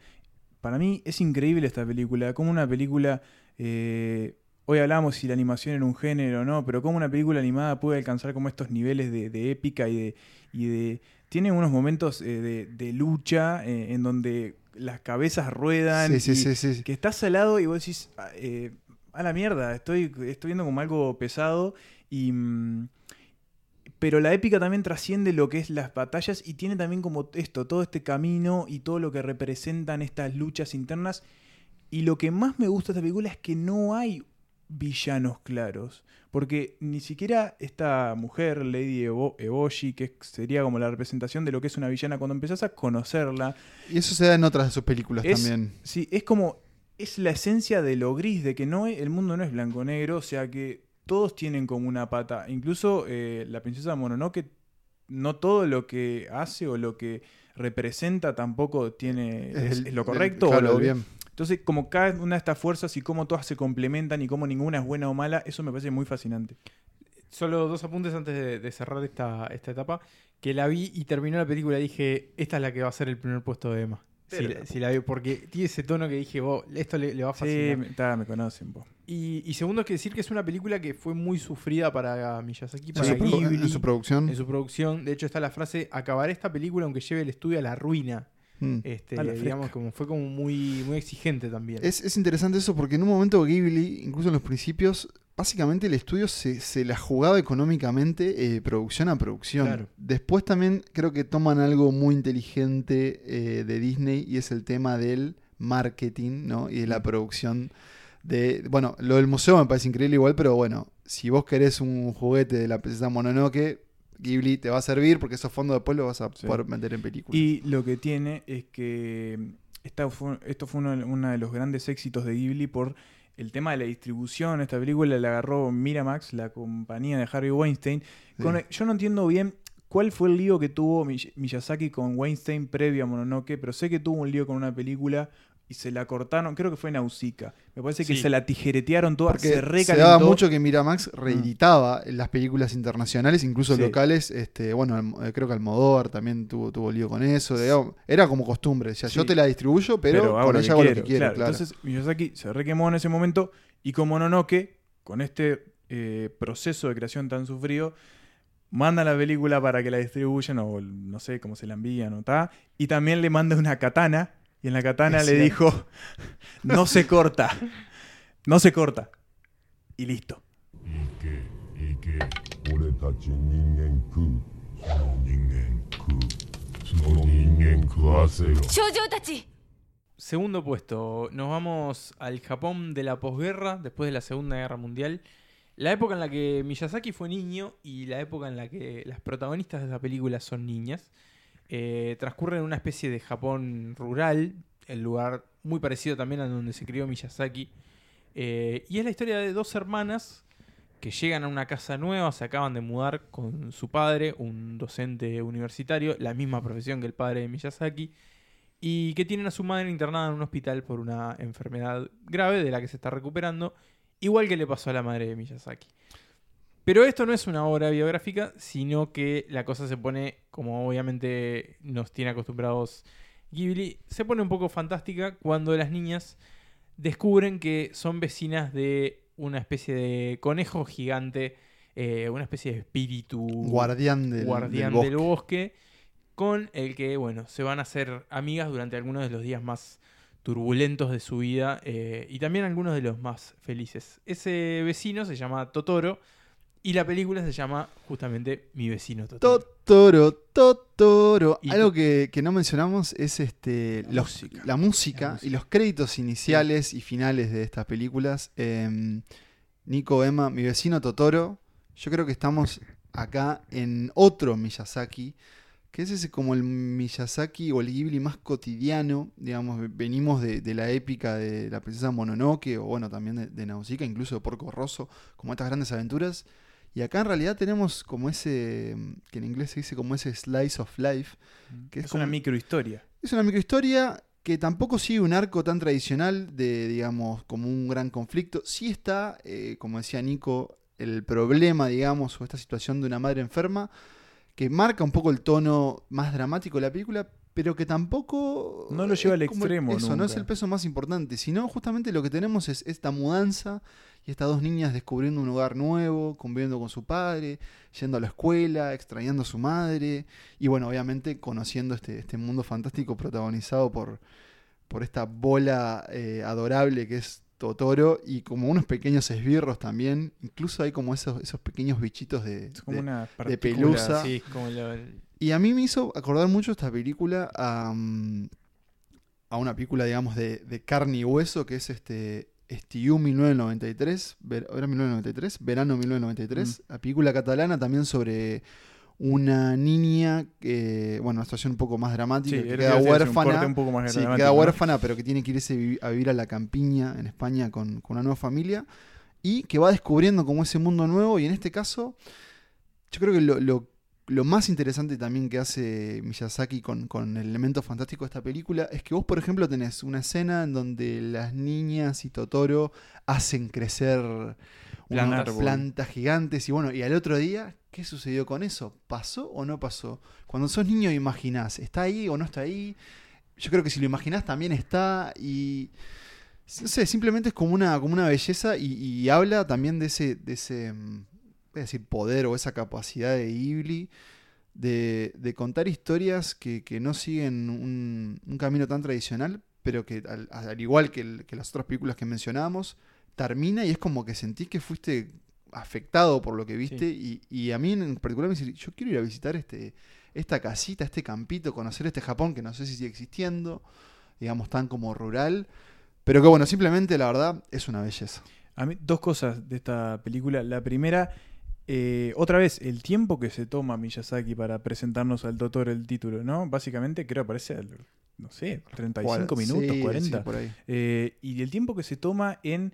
Para mí es increíble esta película, como una película eh, hoy hablamos si la animación era un género o no, pero cómo una película animada puede alcanzar como estos niveles de, de épica y de, y de... Tiene unos momentos eh, de, de lucha eh, en donde las cabezas ruedan. Sí, sí, sí. Que estás al lado y vos decís, ah, eh, a la mierda, estoy, estoy viendo como algo pesado y... mm, pero la épica también trasciende lo que es las batallas y tiene también como esto, todo este camino y todo lo que representan estas luchas internas. Y lo que más me gusta de esta película es que no hay villanos claros. Porque ni siquiera esta mujer, Lady Ebo- Eboshi, que sería como la representación de lo que es una villana, cuando empezás a conocerla, Y eso se da en otras de sus películas Es- también. Sí, es como. Es la esencia de lo gris, de que no es- el mundo no es blanco-negro, o sea que todos tienen como una pata. Incluso eh, la princesa Mononoke, no todo lo que hace o lo que representa tampoco tiene. Es, lo el- correcto o lo bien. Entonces, como cada una de estas fuerzas y cómo todas se complementan y cómo ninguna es buena o mala, eso me parece muy fascinante. Solo dos apuntes antes de, de cerrar esta, esta etapa. Que la vi y terminó la película y dije, esta es la que va a ser el primer puesto de Emma. Si, la- si la veo, porque tiene ese tono que dije, vos, esto le, le va a Sí, fascinar. me, ta, me conocen. po. Y, y segundo, es que decir que es una película que fue muy sufrida para Miyazaki, para su, produ- Ghibli, en su producción. en su producción. De hecho, está la frase: acabaré esta película aunque lleve el estudio a la ruina. Mm. Este, A la digamos, fresca. como fue como muy, muy exigente también. Es, es interesante eso porque en un momento Ghibli, incluso en los principios, básicamente el estudio se, se la jugaba económicamente eh, producción a producción. Claro. Después también creo que toman algo muy inteligente eh, de Disney y es el tema del marketing ¿no? y de la producción. De, bueno, lo del museo me parece increíble igual, pero bueno, si vos querés un juguete de la princesa Mononoke, Ghibli te va a servir porque esos fondos después los vas a Sí. poder meter en películas. Y lo que tiene es que esta fue- esto fue uno, uno de los grandes éxitos de Ghibli por el tema de la distribución. Esta película la agarró Miramax, la compañía de Harvey Weinstein. Con- Sí. yo no entiendo bien cuál fue el lío que tuvo Miy- Miyazaki con Weinstein previo a Mononoke, pero sé que tuvo un lío con una película y se la cortaron, creo que fue Nausicaa. Me parece que Sí. se la tijeretearon todas, Porque se se, recalentó. daba mucho que Miramax reeditaba las películas internacionales, incluso Sí. locales. Este, bueno, eh, creo que Almodóvar también tuvo, tuvo lío con eso. digamos, era como costumbre. Decía, yo Sí. te la distribuyo, pero, hago con lo ella que hago lo que quiero. claro. claro. Entonces Miyazaki se requemó en ese momento y con Mononoke, con este eh, proceso de creación tan sufrido, manda la película para que la distribuyan o no sé cómo se la envían o ta, y también le manda una katana y en la katana le dijo, no se corta, no se corta. Y listo. Segundo puesto, nos vamos al Japón de la posguerra, después de la Segunda Guerra Mundial. La época en la que Miyazaki fue niño y la época en la que las protagonistas de esa película son niñas. Eh, transcurre en una especie de Japón rural, el lugar muy parecido también a donde se crió Miyazaki. Eh, y es la historia de dos hermanas que llegan a una casa nueva, se acaban de mudar con su padre, un docente universitario, la misma profesión que el padre de Miyazaki y que tienen a su madre internada en un hospital por una enfermedad grave de la que se está recuperando, igual que le pasó a la madre de Miyazaki. Pero esto no es una obra biográfica, sino que la cosa se pone, como obviamente nos tiene acostumbrados Ghibli, se pone un poco fantástica cuando las niñas descubren que son vecinas de una especie de conejo gigante, eh, una especie de espíritu Guardián del, guardián del del bosque. bosque, con el que, bueno, se van a hacer amigas durante algunos de los días más turbulentos de su vida eh, y también algunos de los más felices. Ese vecino se llama Totoro y la película se llama justamente Mi vecino Totoro. Totoro, Totoro. Y- Algo que, que no mencionamos es este La los- música. la música La música. y los créditos iniciales y finales de estas películas. Eh, Nico, Emma, mi vecino Totoro. Yo creo que estamos acá en otro Miyazaki, que es ese como el Miyazaki o el Ghibli más cotidiano. Digamos, venimos de, de la épica de la princesa Mononoke o bueno, también de, de Nausicaa, incluso de Porco Rosso, como estas grandes aventuras. Y acá en realidad tenemos como ese, que en inglés se dice como ese slice of life, que es, es como una microhistoria. es una microhistoria que tampoco sigue un arco tan tradicional de, digamos, como un gran conflicto. Sí está, eh, como decía Nico, el problema, digamos, o esta situación de una madre enferma, que marca un poco el tono más dramático de la película, pero que tampoco... No lo lleva al extremo Eso, no es el peso más importante, sino justamente lo que tenemos es esta mudanza y estas dos niñas descubriendo un lugar nuevo, conviviendo con su padre, yendo a la escuela, extrañando a su madre y bueno, obviamente conociendo este, este mundo fantástico protagonizado por, por esta bola eh, adorable que es Totoro y como unos pequeños esbirros también, incluso hay como esos, esos pequeños bichitos de, Es como de- una de partícula. pelusa. Sí, como lo- y a mí me hizo acordar mucho esta película a, mm, a una película, digamos, de, de carne y hueso, que es este Estiu 1993, ver- ¿era 1993? Verano 1993, Mm. la película catalana también sobre una niña, que, bueno, una situación un poco más dramática, Sí, que era queda huérfana. corte un poco más Sí, dramático, queda ¿no? huérfana, pero que tiene que irse a vivir a la campiña en España con, con una nueva familia y que va descubriendo como ese mundo nuevo. Y en este caso, yo creo que lo, lo- lo más interesante también que hace Miyazaki con, con el elemento fantástico de esta película es que vos, por ejemplo, tenés una escena en donde las niñas y Totoro hacen crecer unas Plantas. gigantes. Y bueno, y al otro día, ¿qué sucedió con eso? ¿Pasó o no pasó? Cuando sos niño imaginás, ¿está ahí o no está ahí? Yo creo que si lo imaginás también está y... No sé, simplemente es como una, como una belleza y, y habla también de ese, de ese mm, voy a decir, poder o esa capacidad de Ghibli de, de contar historias que, que no siguen un, un camino tan tradicional, pero que al, al igual que, el- que las otras películas que mencionábamos, termina y es como que sentís que fuiste afectado por lo que viste y, y a mí en particular me dice, yo quiero ir a visitar este, esta casita, este campito, conocer este Japón que no sé si sigue existiendo, digamos tan como rural, pero que bueno, simplemente la verdad es una belleza. A mí, dos cosas de esta película. La primera, eh, otra vez, el tiempo que se toma Miyazaki para presentarnos al Totoro el título, ¿no? Básicamente creo que aparece, al- no sé, 35 minutos, Sí, 40. sí, por ahí. Eh, y el tiempo que se toma en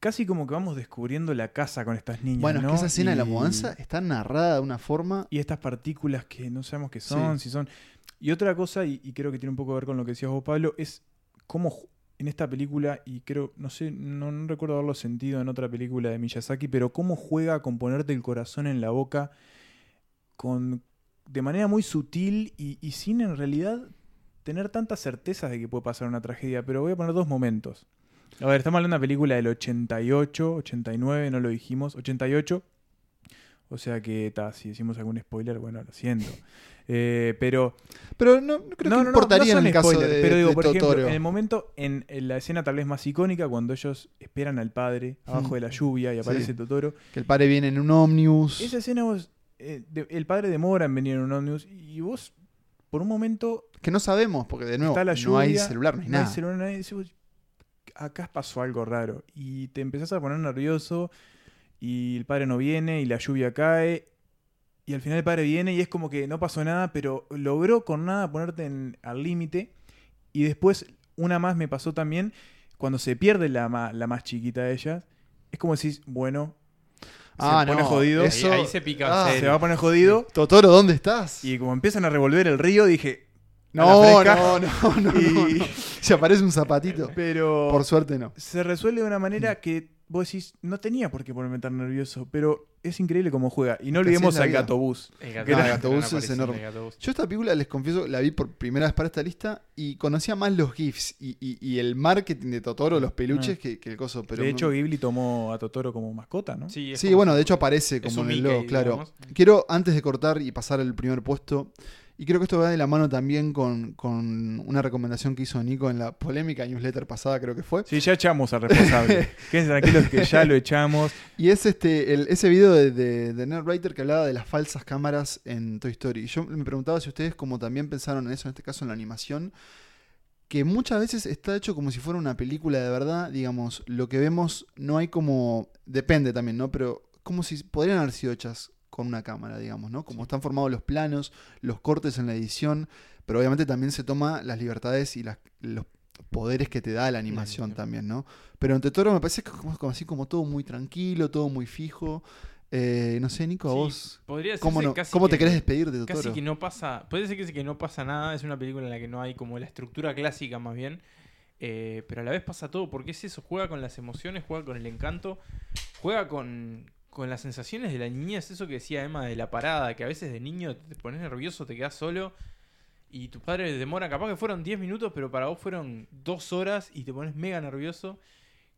casi como que vamos descubriendo la casa con estas niñas. Bueno, es que esa escena de la mudanza está narrada de una forma. Y estas partículas que no sabemos qué son, si son. Y otra cosa, y, y creo que tiene un poco que ver con lo que decías vos, Pablo, es cómo en esta película, y creo, no sé, no, recuerdo haberlo sentido en otra película de Miyazaki, pero cómo juega con ponerte el corazón en la boca con, de manera muy sutil y, y sin en realidad tener tantas certezas de que puede pasar una tragedia. Pero voy a poner dos momentos. A ver, estamos hablando de una película del 88, 89, no lo dijimos, 88. O sea que, ta, si decimos algún spoiler, bueno, lo siento. Eh, pero Pero no, no creo no, que no, importaría en el caso spoilers, de, pero digo, de por ejemplo, Totoro. en el momento, en, en la escena tal vez más icónica, cuando ellos esperan al padre abajo Mm. de la lluvia y aparece Sí. Totoro, Que el padre viene en un ómnibus. esa escena vos, eh, de- el padre demora en venir en un ómnibus y vos, por un momento, Que no sabemos, porque de nuevo, la no hay lluvia, celular, no hay nada. hay celular, no hay- decís vos, acá pasó algo raro y te empezás a poner nervioso y el padre no viene y la lluvia cae y al final el padre viene y es como que no pasó nada, pero logró con nada ponerte en- al límite y después una más me pasó también cuando se pierde la, ma- la más chiquita de ellas, es como decís, bueno, Ah, se pone no, jodido, eso- Ahí, ahí se pica. Ah, se va a poner jodido Totoro, ¿dónde estás? y como empiezan a revolver el río dije, no, fresca. no, no, no, Y- no. Se aparece un zapatito. pero Por suerte no. se resuelve de una manera que vos decís, no tenía por qué ponerme tan nervioso, pero es increíble cómo juega. Y no Es olvidemos es al vida. gato bus. El No, Gatobús es aparición enorme. Gatobús. Yo esta película, les confieso, la vi por primera vez para esta lista y conocía más los GIFs y, y- y el marketing de Totoro, los peluches, Ah. que, que el coso. Pero de hecho, Ghibli tomó a Totoro como mascota, ¿no? Sí, es Sí, como- bueno, de hecho aparece es como un en el Mickey, logo, claro. digamos. Quiero, antes de cortar y pasar al primer puesto, y creo que esto va de la mano también con, con una recomendación que hizo Nico en la polémica newsletter pasada, creo que fue. Sí, ya echamos al responsable. Quédense tranquilos que ya lo echamos. Y es este el- ese video de, de, de Nerdwriter que hablaba de las falsas cámaras en Toy Story. Y yo me preguntaba si ustedes como también pensaron en eso, en este caso en la animación, que muchas veces está hecho como si fuera una película de verdad, digamos, lo que vemos no hay como, depende también, ¿no? Pero como si podrían haber sido hechas con una cámara, digamos, ¿no? Como están formados los planos, los cortes en la edición, pero obviamente también se toma las libertades y las, los poderes que te da la animación también, ¿no? Pero en Totoro me parece que como, como así como todo muy tranquilo, todo muy fijo. Eh, no sé, Nico, a vos, podría ¿cómo, no- casi cómo te que- querés despedir de Casi Totoro? que no pasa. Puede ser que, que no pasa nada. Es una película en la que no hay como la estructura clásica, más bien. eh, pero a la vez pasa todo. Porque es eso. Juega con las emociones, juega con el encanto. Juega con, con las sensaciones de la niñez. Eso que decía Emma de la parada. Que a veces de niño te pones nervioso, te quedas solo. Y tus padres demoran. Capaz que fueron 10 minutos, pero para vos fueron 2 horas. Y te pones mega nervioso.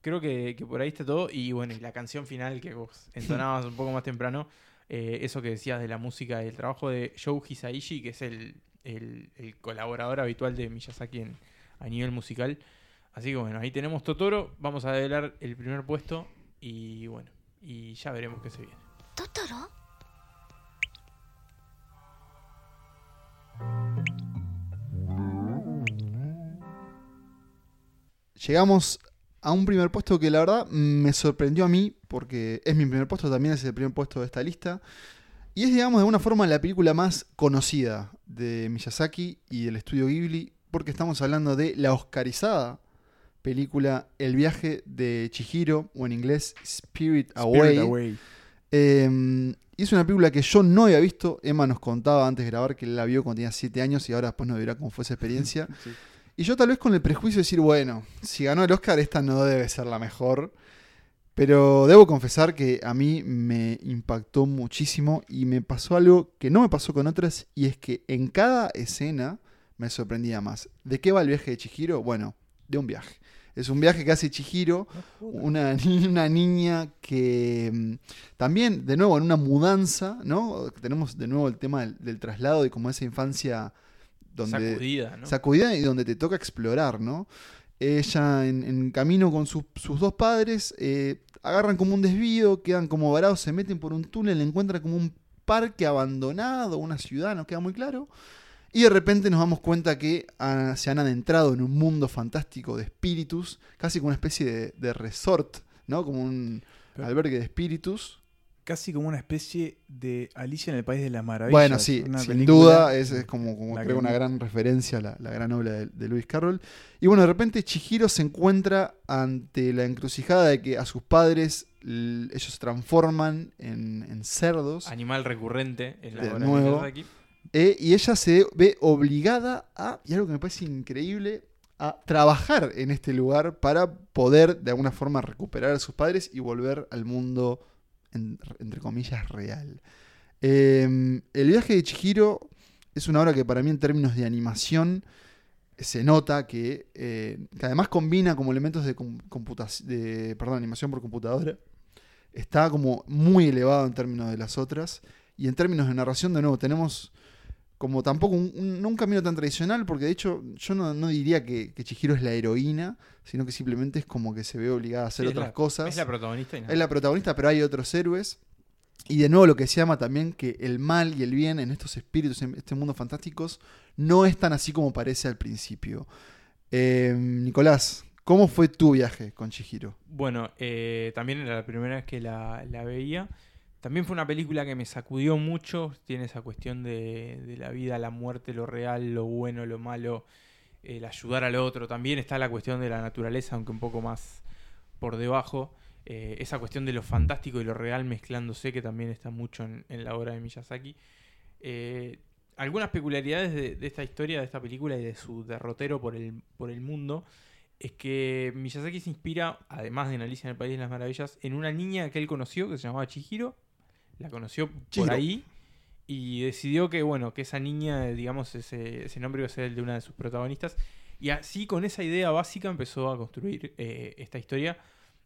Creo que, que por ahí está todo. Y bueno, y la canción final que vos entonabas un poco más temprano, eh, eso que decías de la música, el trabajo de Joe Hisaishi, que es el, el- el colaborador habitual de Miyazaki en- a nivel musical. Así que bueno, ahí tenemos Totoro. Vamos a develar el primer puesto. Y bueno, y ya veremos qué se viene. ¿Totoro? Llegamos a un primer puesto que la verdad me sorprendió a mí, porque es mi primer puesto, también es el primer puesto de esta lista. Y es, digamos, de alguna forma la película más conocida de Miyazaki y del estudio Ghibli, porque estamos hablando de la Oscarizada película El viaje de Chihiro, o en inglés Spirit Away. Spirit Away. Eh, y es una película que yo no había visto. Emma nos contaba antes de grabar que él la vio cuando tenía 7 años y ahora después nos dirá cómo fue esa experiencia. Sí. Y yo tal vez con el prejuicio de decir, bueno, si ganó el Oscar, esta no debe ser la mejor. Pero debo confesar que a mí me impactó muchísimo y me pasó algo que no me pasó con otras y es que en cada escena me sorprendía más. ¿De qué va el viaje de Chihiro? Bueno, de un viaje. Es un viaje que hace Chihiro, una, una niña que mm, también, de nuevo, en una mudanza, ¿no? Tenemos de nuevo el tema del, del traslado y como esa infancia donde Sacudida, ¿no? sacudida y donde te toca explorar, ¿no? Ella en, en camino con sus- sus dos padres eh, agarran como un desvío, quedan como varados, se meten por un túnel, encuentran como un parque abandonado, una ciudad, no queda muy claro. Y de repente nos damos cuenta que ah, se han adentrado en un mundo fantástico de espíritus, casi como una especie de, de resort, ¿no? Como un Pero- albergue de espíritus. Casi como una especie de Alicia en el País de las Maravillas. Bueno, sí, una sin duda, es, es como, creo que- una gran referencia a la, la gran obra de, de Lewis Carroll. Y bueno, de repente Chihiro se encuentra ante la encrucijada de que a sus padres ellos se transforman en, en cerdos. Animal recurrente en la De obra nuevo. de Miyazaki. Eh, y ella se ve obligada a, y algo que me parece increíble, a trabajar en este lugar para poder de alguna forma recuperar a sus padres y volver al mundo, en- entre comillas, real. Eh, el viaje de Chihiro es una obra que para mí en términos de animación se nota que, eh, que además combina como elementos de, de perdón, animación por computadora. Está como muy elevado en términos de las otras. Y en términos de narración, de nuevo, tenemos como tampoco un, un- no un camino tan tradicional, porque de hecho yo no, no diría que, que Chihiro es la heroína, sino que simplemente es como que se ve obligada a hacer es otras la- cosas. Es la protagonista y nada. Es la protagonista, pero hay otros héroes. Y de nuevo lo que se llama también que el mal y el bien en estos espíritus, en este mundo fantásticos, no es tan así como parece al principio. Eh, Nicolás, ¿cómo fue tu viaje con Chihiro? Bueno, eh, también era la primera vez que la, la veía. También fue una película que me sacudió mucho. Tiene esa cuestión de, la vida, la muerte, lo real, lo bueno, lo malo, el ayudar al otro. También está la cuestión de la naturaleza, aunque un poco más por debajo. Eh, esa cuestión de lo fantástico y lo real mezclándose, que también está mucho en, la obra de Miyazaki. Eh, algunas peculiaridades de, esta historia, de esta película y de su derrotero por el, por el mundo es que Miyazaki se inspira, además de Alicia en el País de las Maravillas, en una niña que él conoció que se llamaba Chihiro. La conoció por ahí y decidió que, bueno, que esa niña, digamos, ese, ese nombre iba a ser el de una de sus protagonistas. Y así, con esa idea básica, empezó a construir eh, esta historia.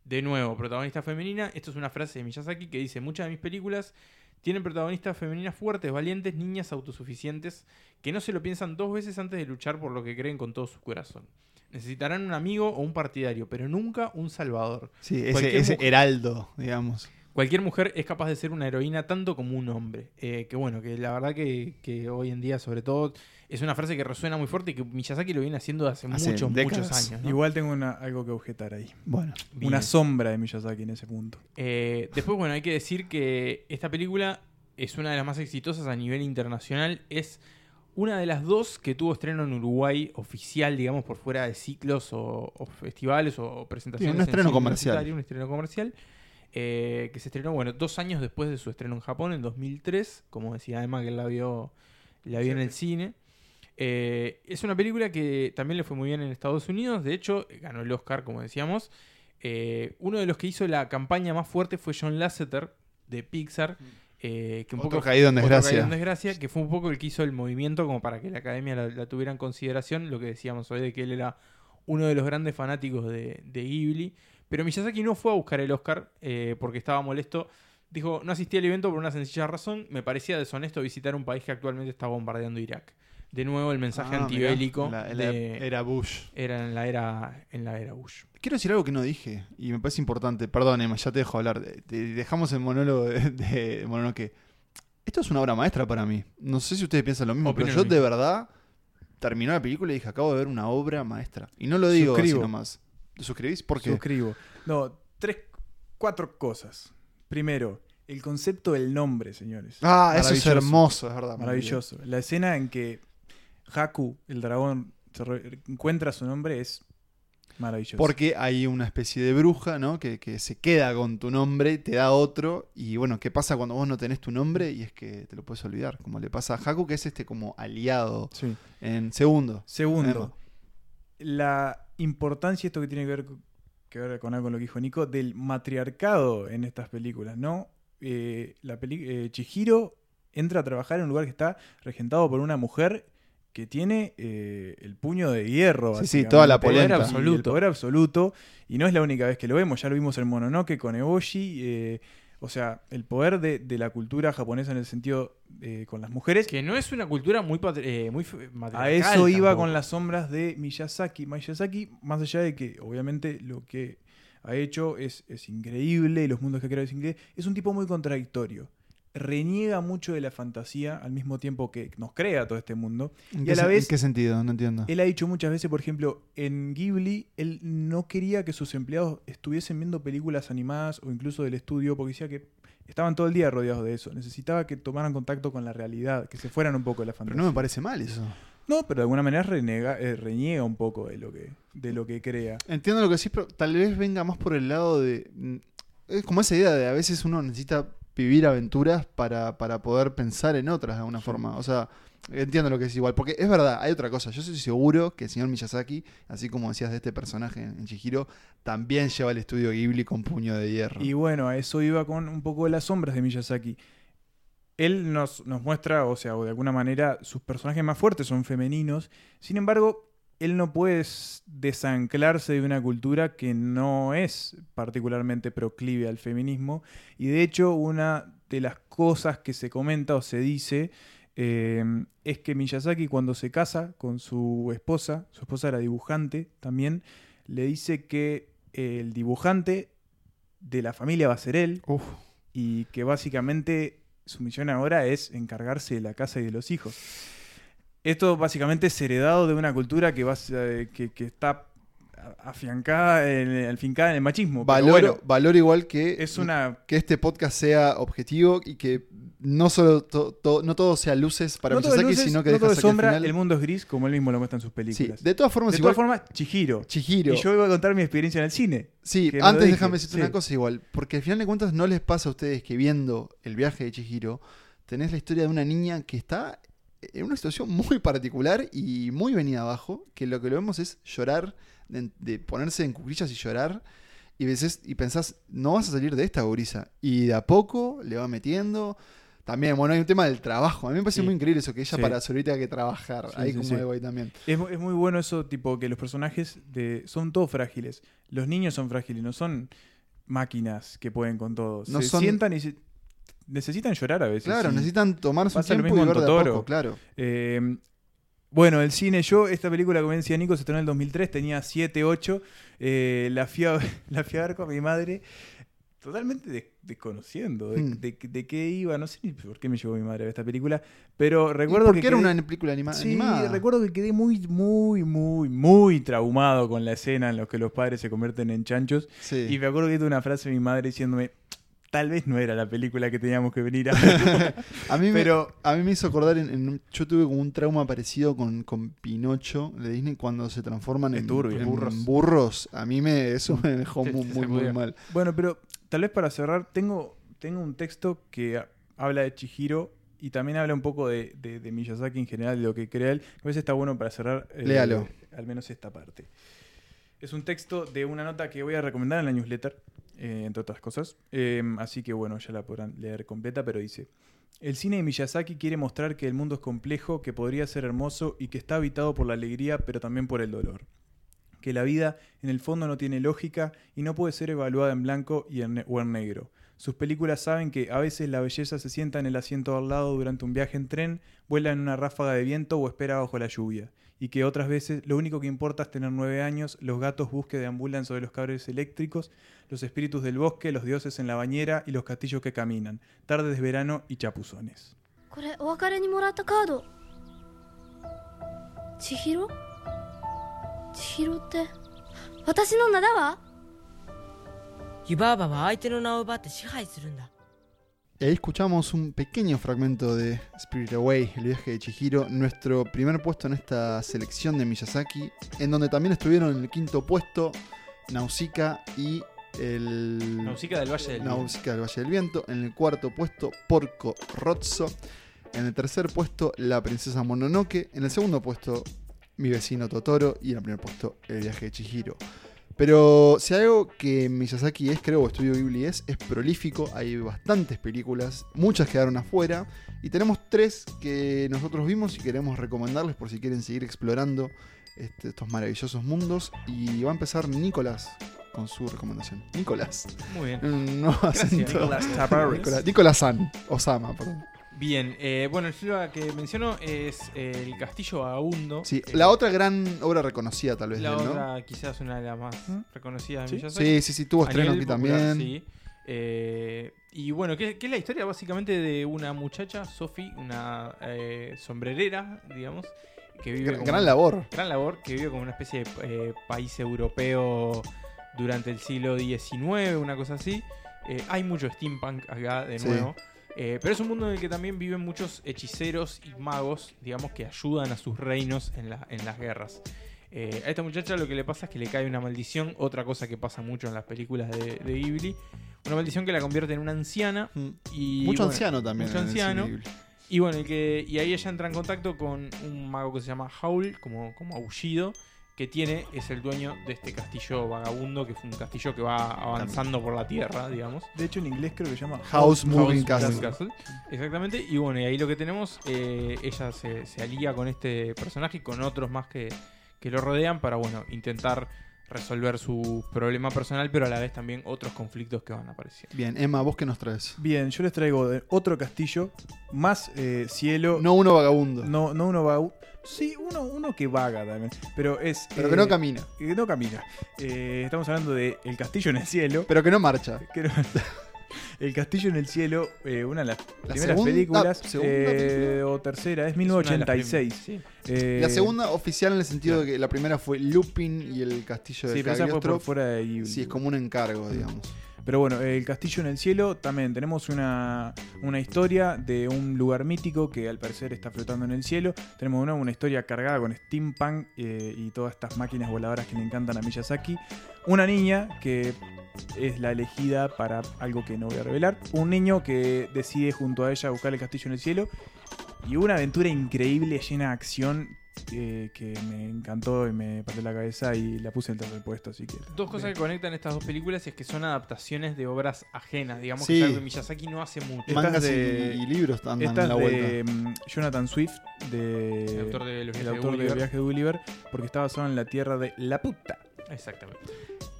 De nuevo, protagonista femenina. Esto es una frase de Miyazaki que dice: Muchas de mis películas tienen protagonistas femeninas fuertes, valientes, niñas autosuficientes, que no se lo piensan dos veces antes de luchar por lo que creen con todo su corazón. Necesitarán un amigo o un partidario, pero nunca un salvador. Sí, ese, ese heraldo, digamos. Cualquier mujer es capaz de ser una heroína tanto como un hombre. Eh, que bueno, que la verdad que, que hoy en día, sobre todo, es una frase que resuena muy fuerte y que Miyazaki lo viene haciendo hace, Hace muchos, décadas. muchos años. ¿no? Igual tengo una- algo que objetar ahí. Bueno, Bien. Una sombra de Miyazaki en ese punto. Eh, después, bueno, hay que decir que esta película es una de las más exitosas a nivel internacional. Es una de las dos que tuvo estreno en Uruguay oficial, digamos, por fuera de ciclos o, o festivales o presentaciones. Sí, un en estreno comercial. Un estreno comercial. Eh, que se estrenó, bueno, dos años después de su estreno en Japón, en 2003. Como decía Emma, que él la vio, la vio en el cine. Eh, es una película que también le fue muy bien en Estados Unidos. De hecho, ganó el Oscar, como decíamos. Eh, uno de los que hizo la campaña más fuerte fue John Lasseter de Pixar. eh, que un Otro poco caído en desgracia. caído en desgracia, que fue un poco el que hizo el movimiento como para que la academia la, la tuviera en consideración. Lo que decíamos hoy de que él era uno de los grandes fanáticos de, de Ghibli. Pero Miyazaki no fue a buscar el Oscar eh, porque estaba molesto. Dijo, no asistí al evento por una sencilla razón. Me parecía deshonesto visitar un país que actualmente está bombardeando Irak. De nuevo el mensaje Ah, antibélico. mirá, en la- en la de- era Bush. era en la era en la era Bush. Quiero decir algo que no dije y me parece importante. Perdón, Emma, ya te dejo hablar. Te- te- dejamos el monólogo de, de Mononoke. Esto es una obra maestra para mí. No sé si ustedes piensan lo mismo, Opino pero yo de verdad terminó la película y dije, acabo de ver una obra maestra. Y no lo digo así Suscribo. nomás. ¿Te suscribís? ¿Por qué? Suscribo. No, tres, cuatro cosas. Primero, el concepto del nombre, señores. Ah, eso es hermoso, es verdad. Maravilloso. La escena en que Haku, el dragón, encuentra su nombre es maravilloso. Porque hay una especie de bruja, ¿no? Que, que se queda con tu nombre, te da otro. Y bueno, ¿qué pasa cuando vos no tenés tu nombre? Y es que te lo puedes olvidar. Como le pasa a Haku, que es este como aliado Sí. en segundo. Segundo, la importancia, esto que tiene que ver, que ver con algo con lo que dijo Nico, del matriarcado en estas películas, ¿no? Eh, la peli eh, Chihiro entra a trabajar en un lugar que está regentado por una mujer que tiene eh, el puño de hierro. Sí, sí, toda la El poder polenta. absoluto. El poder absoluto. Y no es la única vez que lo vemos, ya lo vimos en Mononoke con Eboshi. eh, o sea, el poder de, de la cultura japonesa en el sentido eh, con las mujeres. Que no es una cultura muy, eh, muy f- A matriarcal eso iba tampoco. con las sombras de Miyazaki. Miyazaki, más allá de que obviamente lo que ha hecho es, es increíble y los mundos que ha creado es increíble, es un tipo muy contradictorio. Reniega mucho de la fantasía al mismo tiempo que nos crea todo este mundo. ¿En Y qué, a la vez- ¿En qué sentido? No entiendo. Él ha dicho muchas veces, por ejemplo, en Ghibli, él no quería que sus empleados estuviesen viendo películas animadas o incluso del estudio, porque decía que estaban todo el día rodeados de eso. Necesitaba que tomaran contacto con la realidad, que se fueran un poco de la Pero fantasía. no me parece mal eso. No, pero de alguna manera renega, eh, reniega un poco de lo que, de lo que crea. Entiendo lo que decís, pero tal vez venga más por el lado de. mm, Es como esa idea de a veces uno necesita vivir aventuras para, para poder pensar en otras de alguna forma. O sea, entiendo lo que es igual. Porque es verdad, hay otra cosa. Yo estoy seguro que el señor Miyazaki, así como decías de este personaje en, en Chihiro, también lleva el estudio Ghibli con puño de hierro. Y bueno, a eso iba con un poco de las sombras de Miyazaki. Él nos, nos muestra, o sea, o de alguna manera, sus personajes más fuertes son femeninos. Sin embargo, él no puede desanclarse de una cultura que no es particularmente proclive al feminismo. Y de hecho, una de las cosas que se comenta o se dice eh, es que Miyazaki cuando se casa con su esposa, su esposa era dibujante también, le dice que el dibujante de la familia va a ser él Uf, y que básicamente su misión ahora es encargarse de la casa y de los hijos. Esto básicamente es heredado de una cultura que, bas- eh, que, que está afiancada, en, afincada en el machismo. Valoro, bueno, valoro igual que, es una... que este podcast sea objetivo y que no solo to- to- no todo sea luces para no Miyazaki, luces, sino que no deja todo al sombra, final- el mundo es gris, como él mismo lo muestra en sus Sí, películas. de todas formas, de igual todas formas, Chihiro. Chihiro. Y yo iba a contar mi experiencia en el cine. Sí, antes déjame decirte sí. una cosa igual, porque al final de cuentas no les pasa a ustedes que viendo el viaje de Chihiro, tenés la historia de una niña que está en una situación muy particular y muy venida abajo, que lo que lo vemos es llorar, de, de ponerse en cuclillas y llorar, y, veces, y pensás, no vas a salir de esta gurisa. Y de a poco le va metiendo. También, bueno, hay un tema del trabajo. A mí me parece Sí. muy increíble eso, que ella Sí. para su tenga que trabajar. Sí, ahí como algo ahí también. Es, es muy bueno eso, tipo, que los personajes de, son todos frágiles. Los niños son frágiles, no son máquinas que pueden con todo. No se son- sientan y se- necesitan llorar a veces. Claro, necesitan tomar su Pasa lo tiempo mismo y ver de a poco, claro. Eh, bueno, el cine, yo, esta película, como decía Nico, se estrenó en el 2003, tenía 7, 8. eh, la, fui a, la fui a ver con mi madre, totalmente des- desconociendo de, Hmm. de- de qué iba. No sé ni por qué me llevó mi madre a ver esta película, pero recuerdo porque que. era quedé- una película anima- Sí, animada. recuerdo que quedé muy, muy, muy, muy traumado con la escena en la que los padres se convierten en chanchos. Sí. Y me acuerdo que tuve una frase de mi madre diciéndome. Tal vez no era la película que teníamos que venir a ver. A mí, Pero- me, a mí me hizo acordar, en, en un- yo tuve como un trauma parecido con, con Pinocho de Disney cuando se transforman en, turbio. en Burros. burros. A mí me, eso me dejó muy, muy, mal. Bueno, pero tal vez para cerrar, tengo, tengo un texto que habla de Chihiro y también habla un poco de, de- de Miyazaki en general, de lo que crea él. A veces está bueno para cerrar eh, Léalo. al menos esta parte. Es un texto de una nota que voy a recomendar en la newsletter, eh, entre otras cosas. Eh, así que bueno, ya la podrán leer completa, pero dice... El cine de Miyazaki quiere mostrar que el mundo es complejo, que podría ser hermoso y que está habitado por la alegría, pero también por el dolor. que la vida en el fondo no tiene lógica y no puede ser evaluada en blanco y en o en negro. Sus películas saben que a veces la belleza se sienta en el asiento al lado durante un viaje en tren, vuela en una ráfaga de viento o espera bajo la lluvia, y que otras veces lo único que importa es tener nueve años, los gatos busque deambulan sobre los cables eléctricos, los espíritus del bosque, los dioses en la bañera y los castillos que caminan, tardes de verano y chapuzones. ¿Chihiro? ¿Chihiro te... Yubaba va Escuchamos un pequeño fragmento de Spirit Away, el viaje de Chihiro, nuestro primer puesto en esta selección de Miyazaki, en donde también estuvieron en el quinto puesto Nausicaa y el... Nausicaa del Valle del Nausicaa del Valle del Viento, en el cuarto puesto Porco Rozzo, en el tercer puesto La Princesa Mononoke, en el segundo puesto Mi vecino Totoro y en el primer puesto El viaje de Chihiro. Pero si algo que Miyazaki es, creo, o Estudio Ghibli es, es prolífico. Hay bastantes películas, muchas quedaron afuera. Y tenemos tres que nosotros vimos y queremos recomendarles por si quieren seguir explorando este, estos maravillosos mundos. Y va a empezar Nicolás con su recomendación. Nicolás. Muy bien. Gracias. Nicolás. Nicolás, Nicolás San. Osama, perdón. Bien, eh, bueno, el film que menciono es eh, El Castillo Vagabundo. Sí, Eh, la otra gran obra reconocida tal vez La de él, ¿no? otra quizás una de las más ¿Mm? reconocidas de Sí. Miyazaki. Sí, sí, sí, tuvo A estreno aquí popular, también. sí. Eh, y bueno, ¿qué, qué es la historia? Básicamente de una muchacha, Sophie, una eh, sombrerera, digamos, que vive Gran, como- gran labor. gran labor, que vive como una especie de eh, país europeo durante el siglo XIX, una cosa así. Eh, hay mucho steampunk acá, de Sí. Eh, pero es un mundo en el que también viven muchos hechiceros y magos, digamos, que ayudan a sus reinos en, la- en las guerras. Eh, a esta muchacha lo que le pasa es que le cae una maldición, otra cosa que pasa mucho en las películas de, de Ghibli. Una maldición que la convierte en una anciana. Y, mucho bueno, anciano también. mucho anciano. Y bueno, y, que, y ahí ella entra en contacto con un mago que se llama Howl, como, como aullido, que tiene, es el dueño de este castillo vagabundo, que fue un castillo que va avanzando por la tierra, digamos. De hecho, en inglés creo que se llama House Moving House Castle. Castle. Exactamente. Y bueno, y ahí lo que tenemos, eh, ella se, se alía con este personaje y con otros más que, que lo rodean para, bueno, intentar resolver su problema personal, pero a la vez también otros conflictos que van apareciendo. Bien, Emma, ¿vos qué nos traes? Bien, yo les traigo de otro castillo, más eh, cielo. No uno vagabundo, no, no uno va. Sí, uno, uno que vaga también. Pero es. pero eh, que no camina, que no camina. Eh, estamos hablando de El Castillo en el Cielo. pero que no marcha. que no- el Castillo en el Cielo, eh, una de las La primeras segunda- películas. segunda eh, película. o tercera, es Es una de las 1986. primeras, Eh, La segunda oficial en el sentido de que la primera fue Lupin y el castillo de Sí, pero esa fue por Cagliostro. fuera de. Sí, es como un encargo, digamos. Pero bueno, El Castillo en el Cielo también tenemos una, una historia de un lugar mítico que al parecer está flotando en el cielo. Tenemos una, una historia cargada con steampunk eh, y todas estas máquinas voladoras que le encantan a Miyazaki. Una niña que es la elegida para algo que no voy a revelar. Un niño que decide junto a ella buscar el castillo en el cielo. Y una aventura increíble, llena de acción. Eh, que me encantó y me partió la cabeza y la puse en el tercer puesto, así que... Dos cosas que conectan estas dos películas es que son adaptaciones de obras ajenas, digamos Sí. que es algo que Miyazaki no hace mucho. Estas Mangas de- y, libros andan Esta en la vuelta. de mm, Jonathan Swift, de, El autor de Los el viajes de autor de Gulliver. Viaje de Gulliver, porque está basado en la tierra de la puta. Exactamente.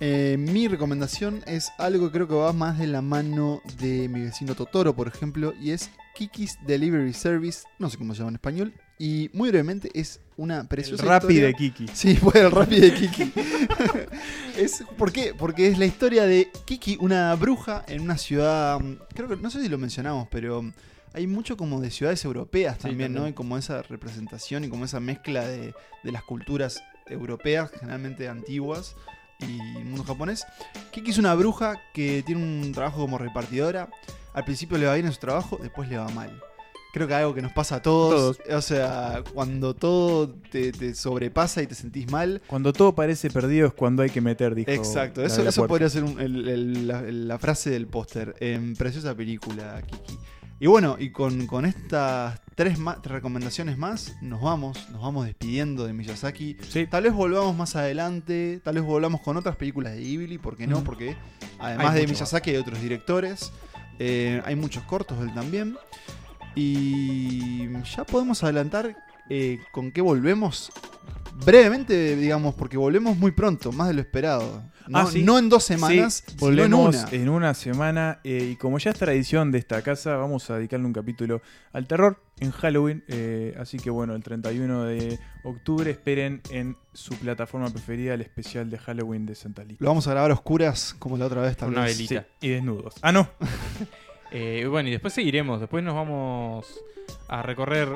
Eh, mi recomendación es algo que creo que va más de la mano de mi vecino Totoro, por ejemplo, y es Kiki's Delivery Service, no sé cómo se llama en español, y muy brevemente es una El preciosa historia- de Kiki. Sí, fue el Rappi de Kiki. es, ¿Por qué? Porque es la historia de Kiki, una bruja en una ciudad. mm, Creo que no sé si lo mencionamos, pero mm, hay mucho como de ciudades europeas Sí, también, ¿no? Y como esa representación y como esa mezcla de, de las culturas europeas, generalmente antiguas, y el mundo japonés. Kiki es una bruja que tiene un trabajo como repartidora. Al principio le va bien en su trabajo, después le va mal. Creo que algo que nos pasa a todos. O sea, cuando todo te, te sobrepasa y te sentís mal. Cuando todo parece perdido es cuando hay que meter, dijo. Exacto, eso, eso podría ser un- el- el- la, la frase del póster. En preciosa película, Kiki. Y bueno, y con, con estas tres, ma- tres recomendaciones más, nos vamos, nos vamos despidiendo de Miyazaki. Sí, Tal vez volvamos más adelante, tal vez volvamos con otras películas de Ghibli, ¿por qué no? Mm. Porque además de Miyazaki hay otros directores, eh, hay muchos cortos de él también. Y ya podemos adelantar eh, con qué volvemos brevemente, digamos, porque volvemos muy pronto, más de lo esperado. No, Ah, sí. no en dos semanas, Sí, sino en volvemos una. en una semana. eh, y como ya es tradición de esta casa, vamos a dedicarle un capítulo al terror en Halloween. eh, así que bueno, el 31 de octubre esperen en su plataforma preferida el especial de Halloween de Santa Lista. Lo vamos a grabar a oscuras como la otra vez Con una velita. Sí, y desnudos. Ah, no. Eh, bueno, y después seguiremos. Después nos vamos a recorrer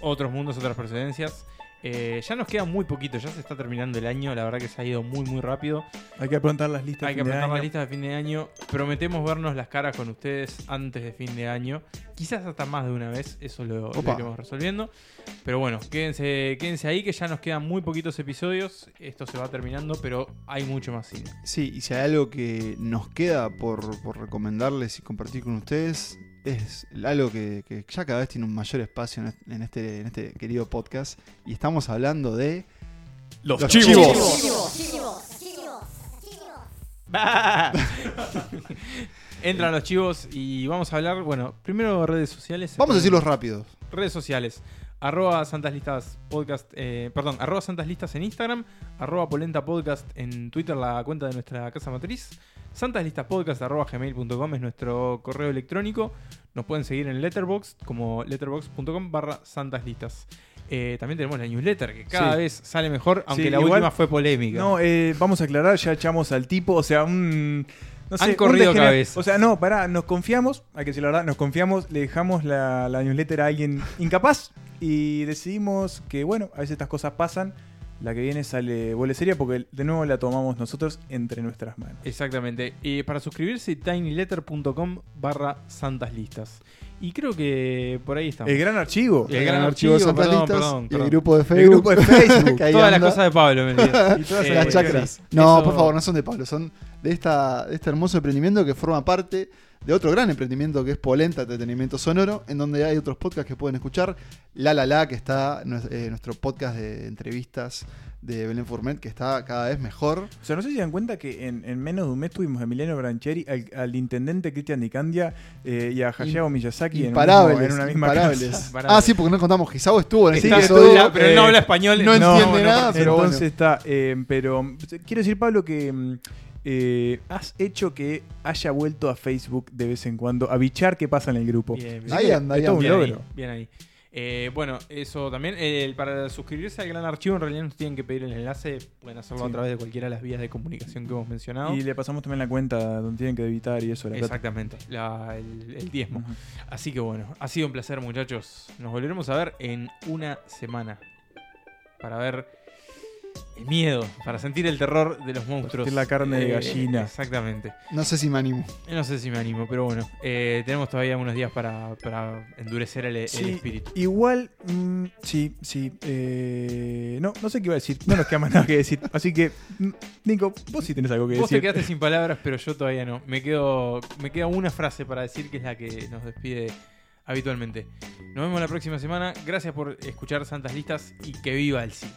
otros mundos, otras procedencias. Eh, ya nos queda muy poquito, ya se está terminando el año. La verdad que se ha ido muy, muy rápido. Hay que preguntar las listas. Hay de que fin de apretar las listas de fin de año. Prometemos vernos las caras con ustedes antes de fin de año. Quizás hasta más de una vez, eso lo, lo iremos resolviendo. Pero bueno, quédense, quédense ahí que ya nos quedan muy poquitos episodios. Esto se va terminando, pero hay mucho más cine. Sí, y si hay algo que nos queda por, por recomendarles y compartir con ustedes, es algo que, que ya cada vez tiene un mayor espacio en est- en este, en este querido podcast. Y estamos hablando de Los, los chivos. chivos. Entran los chivos y vamos a hablar, bueno, primero redes sociales. Vamos a decirlos rápidos. Redes sociales. Arroba Santas Listas Podcast, eh, perdón, arroba Santas Listas en Instagram, arroba Polenta Podcast en Twitter, la cuenta de nuestra casa matriz, Santas Listas Podcast arroba gmail.com es nuestro correo electrónico, nos pueden seguir en Letterboxd como letterboxd.com barra Santas Listas. Eh, también tenemos la newsletter que cada Sí. vez sale mejor, aunque Sí, la igual- última fue polémica. No, eh, vamos a aclarar, ya echamos al tipo, o sea, un... No sé, Han corrido cabezas. O sea, no, pará, nos confiamos, hay que decir la verdad, nos confiamos, le dejamos la, la newsletter a alguien incapaz y decidimos que, bueno, a veces estas cosas pasan. La que viene sale seria porque de nuevo la tomamos nosotros entre nuestras manos. Exactamente. Y para suscribirse, tinyletter.com barra Santas Listas. Y creo que por ahí estamos. El gran archivo. El gran archivo, de Santas perdón, Listas perdón, y perdón. el grupo de El Facebook. grupo de Facebook. Todas las cosas de Pablo, me. Y todas Eh, las Eh, chacras. sí. No, Eso- por favor, no son de Pablo, son de, esta, de este hermoso emprendimiento que forma parte de otro gran emprendimiento que es Polenta Entretenimiento Sonoro, en donde hay otros podcasts que pueden escuchar. La La La, que está eh, nuestro podcast de entrevistas de Belén Fourmet, que está cada vez mejor. O sea, no sé si se dan cuenta que en, en menos de un mes tuvimos a Emiliano Brancheri, al, al intendente Cristian Dicandia eh, y a Hayao Miyazaki en, una misma imparables. casa. Imparables. Ah, sí, porque no contamos, Gisao estuvo en Sí, episodio. estuvo, La- pero él no eh, habla español. no no, entiende no, nada, pero Entonces bueno. está, eh, pero quiero decir, Pablo, que mm, eh, has hecho que haya vuelto a Facebook de vez en cuando a bichar qué pasa en el grupo. Bien, bien. Ahí anda, ahí un Bien ahí, logro. bien ahí. Eh, bueno, eso también. eh, para suscribirse al gran archivo, en realidad nos tienen que pedir el enlace. Pueden hacerlo Sí. a través de cualquiera de las vías de comunicación que hemos mencionado. Y le pasamos también la cuenta donde tienen que evitar y eso. La. Exactamente, la- el, el diezmo. Así que bueno, ha sido un placer, muchachos. Nos volveremos a ver en una semana. Para ver el miedo, para sentir el terror de los monstruos. sentir la carne de gallina. Exactamente. No sé si me animo. Eh, No sé si me animo, pero bueno, eh, tenemos todavía unos días para, para endurecer el, espíritu. igual, mm, sí, sí. eh, no, no sé qué iba a decir. No nos queda más nada que decir. Así que, mm, Nico, vos sí tenés algo que Vos te decir. quedaste sin palabras, pero yo todavía no. Me quedo, me queda una frase para decir que es la que nos despide habitualmente. Nos vemos la próxima semana. Gracias por escuchar Santas Listas y que viva el cine.